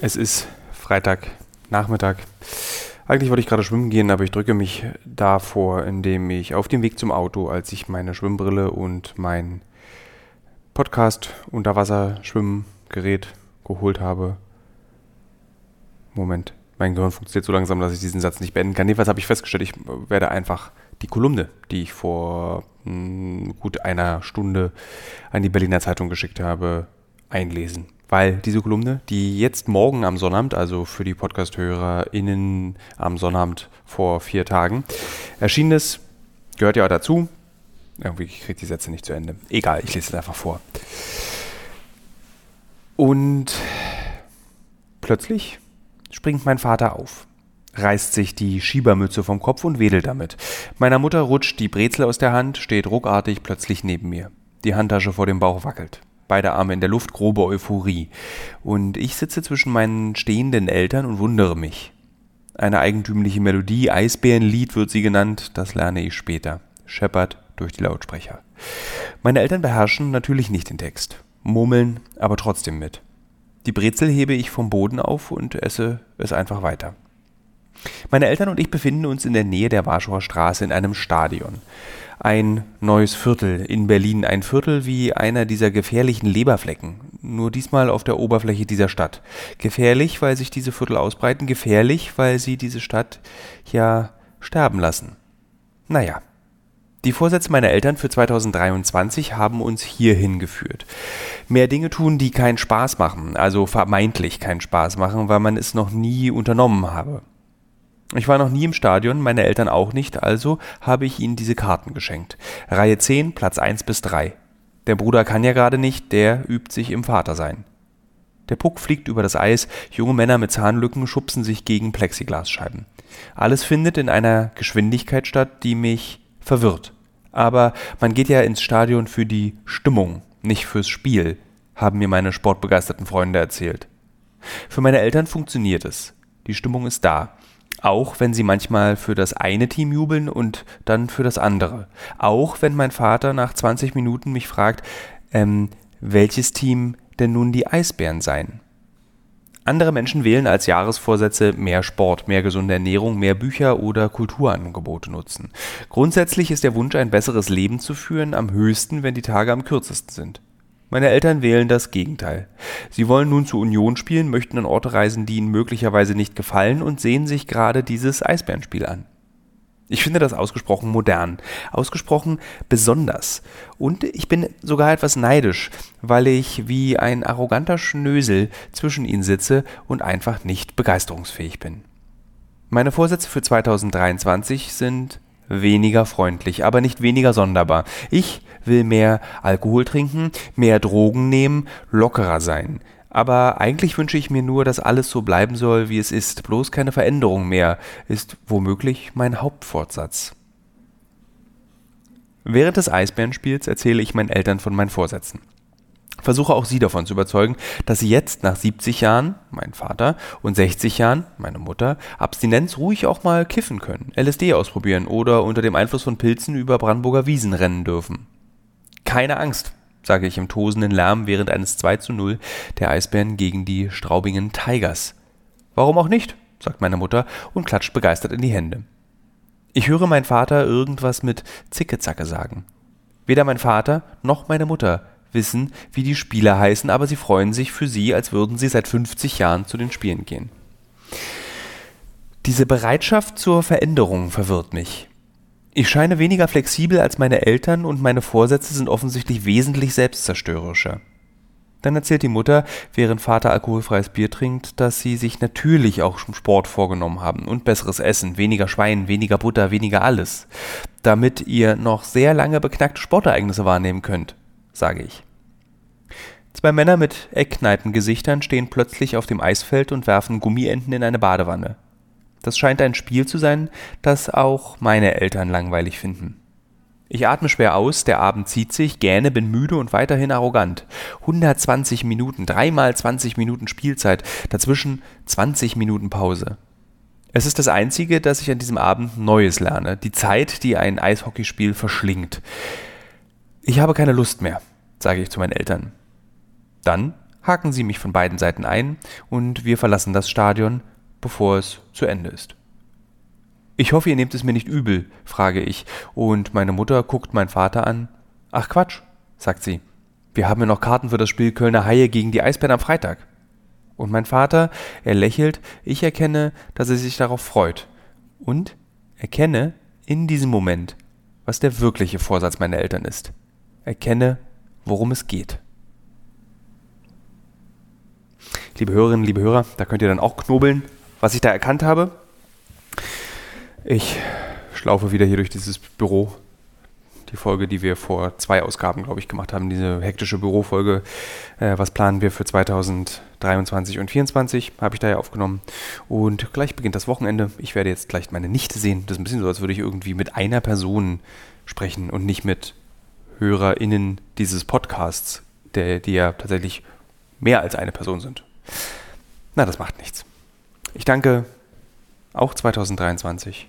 Es ist Freitagnachmittag. Eigentlich wollte ich gerade schwimmen gehen, aber ich drücke mich davor, indem ich auf dem Weg zum Auto, als ich meine Schwimmbrille und mein Podcast-Unterwasserschwimmgerät geholt habe. Moment, mein Gehirn funktioniert so langsam, dass ich diesen Satz nicht beenden kann. Jedenfalls habe ich festgestellt, ich werde einfach die Kolumne, die ich vor mh, gut einer Stunde an die Berliner Zeitung geschickt habe, einlesen. Weil diese Kolumne, die jetzt morgen am Sonnabend, also für die Podcast-HörerInnen am Sonnabend vor vier Tagen erschienen ist, gehört ja auch dazu. Irgendwie kriege ich die Sätze nicht zu Ende. Egal, ich lese es einfach vor. Und plötzlich springt mein Vater auf. Reißt sich die Schiebermütze vom Kopf und wedelt damit. Meiner Mutter rutscht die Brezel aus der Hand, steht ruckartig plötzlich neben mir. Die Handtasche vor dem Bauch wackelt. Beide Arme in der Luft, grobe Euphorie. Und ich sitze zwischen meinen stehenden Eltern und wundere mich. Eine eigentümliche Melodie, Eisbärenlied wird sie genannt, das lerne ich später. Scheppert durch die Lautsprecher. Meine Eltern beherrschen natürlich nicht den Text, murmeln aber trotzdem mit. Die Brezel hebe ich vom Boden auf und esse es einfach weiter. Meine Eltern und ich befinden uns in der Nähe der Warschauer Straße in einem Stadion. Ein neues Viertel in Berlin, ein Viertel wie einer dieser gefährlichen Leberflecken, nur diesmal auf der Oberfläche dieser Stadt. Gefährlich, weil sich diese Viertel ausbreiten, gefährlich, weil sie diese Stadt ja sterben lassen. Naja. Die Vorsätze meiner Eltern für 2023 haben uns hierhin geführt. Mehr Dinge tun, die keinen Spaß machen, also vermeintlich keinen Spaß machen, weil man es noch nie unternommen habe. Ich war noch nie im Stadion, meine Eltern auch nicht, also habe ich ihnen diese Karten geschenkt. Reihe 10, Platz 1 bis 3. Der Bruder kann ja gerade nicht, der übt sich im Vatersein. Der Puck fliegt über das Eis, junge Männer mit Zahnlücken schubsen sich gegen Plexiglasscheiben. Alles findet in einer Geschwindigkeit statt, die mich verwirrt. Aber man geht ja ins Stadion für die Stimmung, nicht fürs Spiel, haben mir meine sportbegeisterten Freunde erzählt. Für meine Eltern funktioniert es. Die Stimmung ist da. Auch wenn sie manchmal für das eine Team jubeln und dann für das andere. Auch wenn mein Vater nach 20 Minuten mich fragt, ähm, welches Team denn nun die Eisbären seien. Andere Menschen wählen als Jahresvorsätze mehr Sport, mehr gesunde Ernährung, mehr Bücher oder Kulturangebote nutzen. Grundsätzlich ist der Wunsch, ein besseres Leben zu führen, am höchsten, wenn die Tage am kürzesten sind. Meine Eltern wählen das Gegenteil. Sie wollen nun zur Union spielen, möchten an Orte reisen, die ihnen möglicherweise nicht gefallen und sehen sich gerade dieses Eisbärenspiel an. Ich finde das ausgesprochen modern, ausgesprochen besonders. Und ich bin sogar etwas neidisch, weil ich wie ein arroganter Schnösel zwischen ihnen sitze und einfach nicht begeisterungsfähig bin. Meine Vorsätze für 2023 sind weniger freundlich, aber nicht weniger sonderbar. Ich will mehr Alkohol trinken, mehr Drogen nehmen, lockerer sein. Aber eigentlich wünsche ich mir nur, dass alles so bleiben soll, wie es ist. Bloß keine Veränderung mehr ist womöglich mein Hauptfortsatz. Während des Eisbärenspiels erzähle ich meinen Eltern von meinen Vorsätzen. Versuche auch sie davon zu überzeugen, dass sie jetzt nach 70 Jahren, mein Vater, und 60 Jahren, meine Mutter, Abstinenz ruhig auch mal kiffen können, LSD ausprobieren oder unter dem Einfluss von Pilzen über Brandenburger Wiesen rennen dürfen. Keine Angst, sage ich im tosenden Lärm während eines 2 zu 0 der Eisbären gegen die Straubingen Tigers. Warum auch nicht, sagt meine Mutter und klatscht begeistert in die Hände. Ich höre meinen Vater irgendwas mit Zicke-Zacke sagen. Weder mein Vater noch meine Mutter wissen, wie die Spieler heißen, aber sie freuen sich für sie, als würden sie seit 50 Jahren zu den Spielen gehen. Diese Bereitschaft zur Veränderung verwirrt mich. Ich scheine weniger flexibel als meine Eltern und meine Vorsätze sind offensichtlich wesentlich selbstzerstörerischer. Dann erzählt die Mutter, während Vater alkoholfreies Bier trinkt, dass sie sich natürlich auch Sport vorgenommen haben und besseres Essen, weniger Schwein, weniger Butter, weniger alles, damit ihr noch sehr lange beknackte Sportereignisse wahrnehmen könnt, sage ich. Zwei Männer mit Eckkneipengesichtern stehen plötzlich auf dem Eisfeld und werfen Gummienten in eine Badewanne. Das scheint ein Spiel zu sein, das auch meine Eltern langweilig finden. Ich atme schwer aus, der Abend zieht sich, gähne, bin müde und weiterhin arrogant. 120 Minuten, dreimal 20 Minuten Spielzeit, dazwischen 20 Minuten Pause. Es ist das Einzige, dass ich an diesem Abend Neues lerne, die Zeit, die ein Eishockeyspiel verschlingt. Ich habe keine Lust mehr, sage ich zu meinen Eltern. Dann haken sie mich von beiden Seiten ein und wir verlassen das Stadion, bevor es zu Ende ist. Ich hoffe, ihr nehmt es mir nicht übel, frage ich, und meine Mutter guckt meinen Vater an. Ach Quatsch, sagt sie. Wir haben ja noch Karten für das Spiel Kölner Haie gegen die Eisbären am Freitag. Und mein Vater, er lächelt, ich erkenne, dass er sich darauf freut. Und erkenne in diesem Moment, was der wirkliche Vorsatz meiner Eltern ist. Erkenne, worum es geht. Liebe Hörerinnen, liebe Hörer, da könnt ihr dann auch knobeln, was ich da erkannt habe. Ich schlaufe wieder hier durch dieses Büro. die Folge, die wir vor zwei Ausgaben, glaube ich, gemacht haben, diese hektische Bürofolge. Äh, was planen wir für 2023 und 2024? Habe ich da ja aufgenommen. Und gleich beginnt das Wochenende. Ich werde jetzt gleich meine Nichte sehen. Das ist ein bisschen so, als würde ich irgendwie mit einer Person sprechen und nicht mit HörerInnen dieses Podcasts, der, die ja tatsächlich mehr als eine Person sind. Na, das macht nichts. Ich danke auch 2023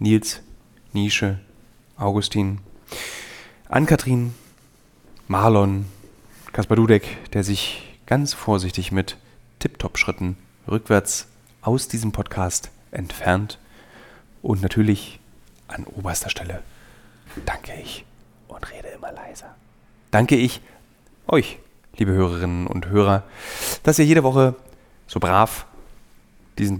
Nils, Nische, Augustin, Ann-Kathrin, Marlon, Kaspar Dudek, der sich ganz vorsichtig mit Tip-Top-Schritten rückwärts aus diesem Podcast entfernt. Und natürlich an oberster Stelle danke ich und rede immer leiser. Danke ich euch, liebe Hörerinnen und Hörer, dass ihr jede Woche so brav diesen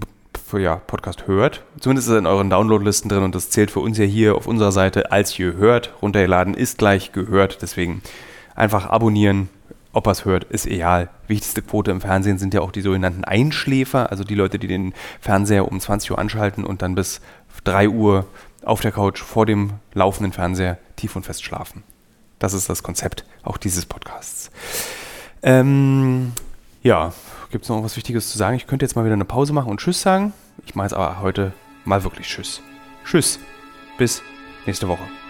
ja, Podcast hört. Zumindest ist er in euren Downloadlisten drin und das zählt für uns ja hier auf unserer Seite als gehört. Runtergeladen ist gleich gehört. Deswegen einfach abonnieren. Ob er es hört, ist egal. Wichtigste Quote im Fernsehen sind ja auch die sogenannten Einschläfer, also die Leute, die den Fernseher um 20 Uhr anschalten und dann bis 3 Uhr auf der Couch vor dem laufenden Fernseher tief und fest schlafen. Das ist das Konzept auch dieses Podcasts. Ähm, ja, gibt es noch was Wichtiges zu sagen? Ich könnte jetzt mal wieder eine Pause machen und Tschüss sagen. Ich mache jetzt aber heute mal wirklich Tschüss. Tschüss. Bis nächste Woche.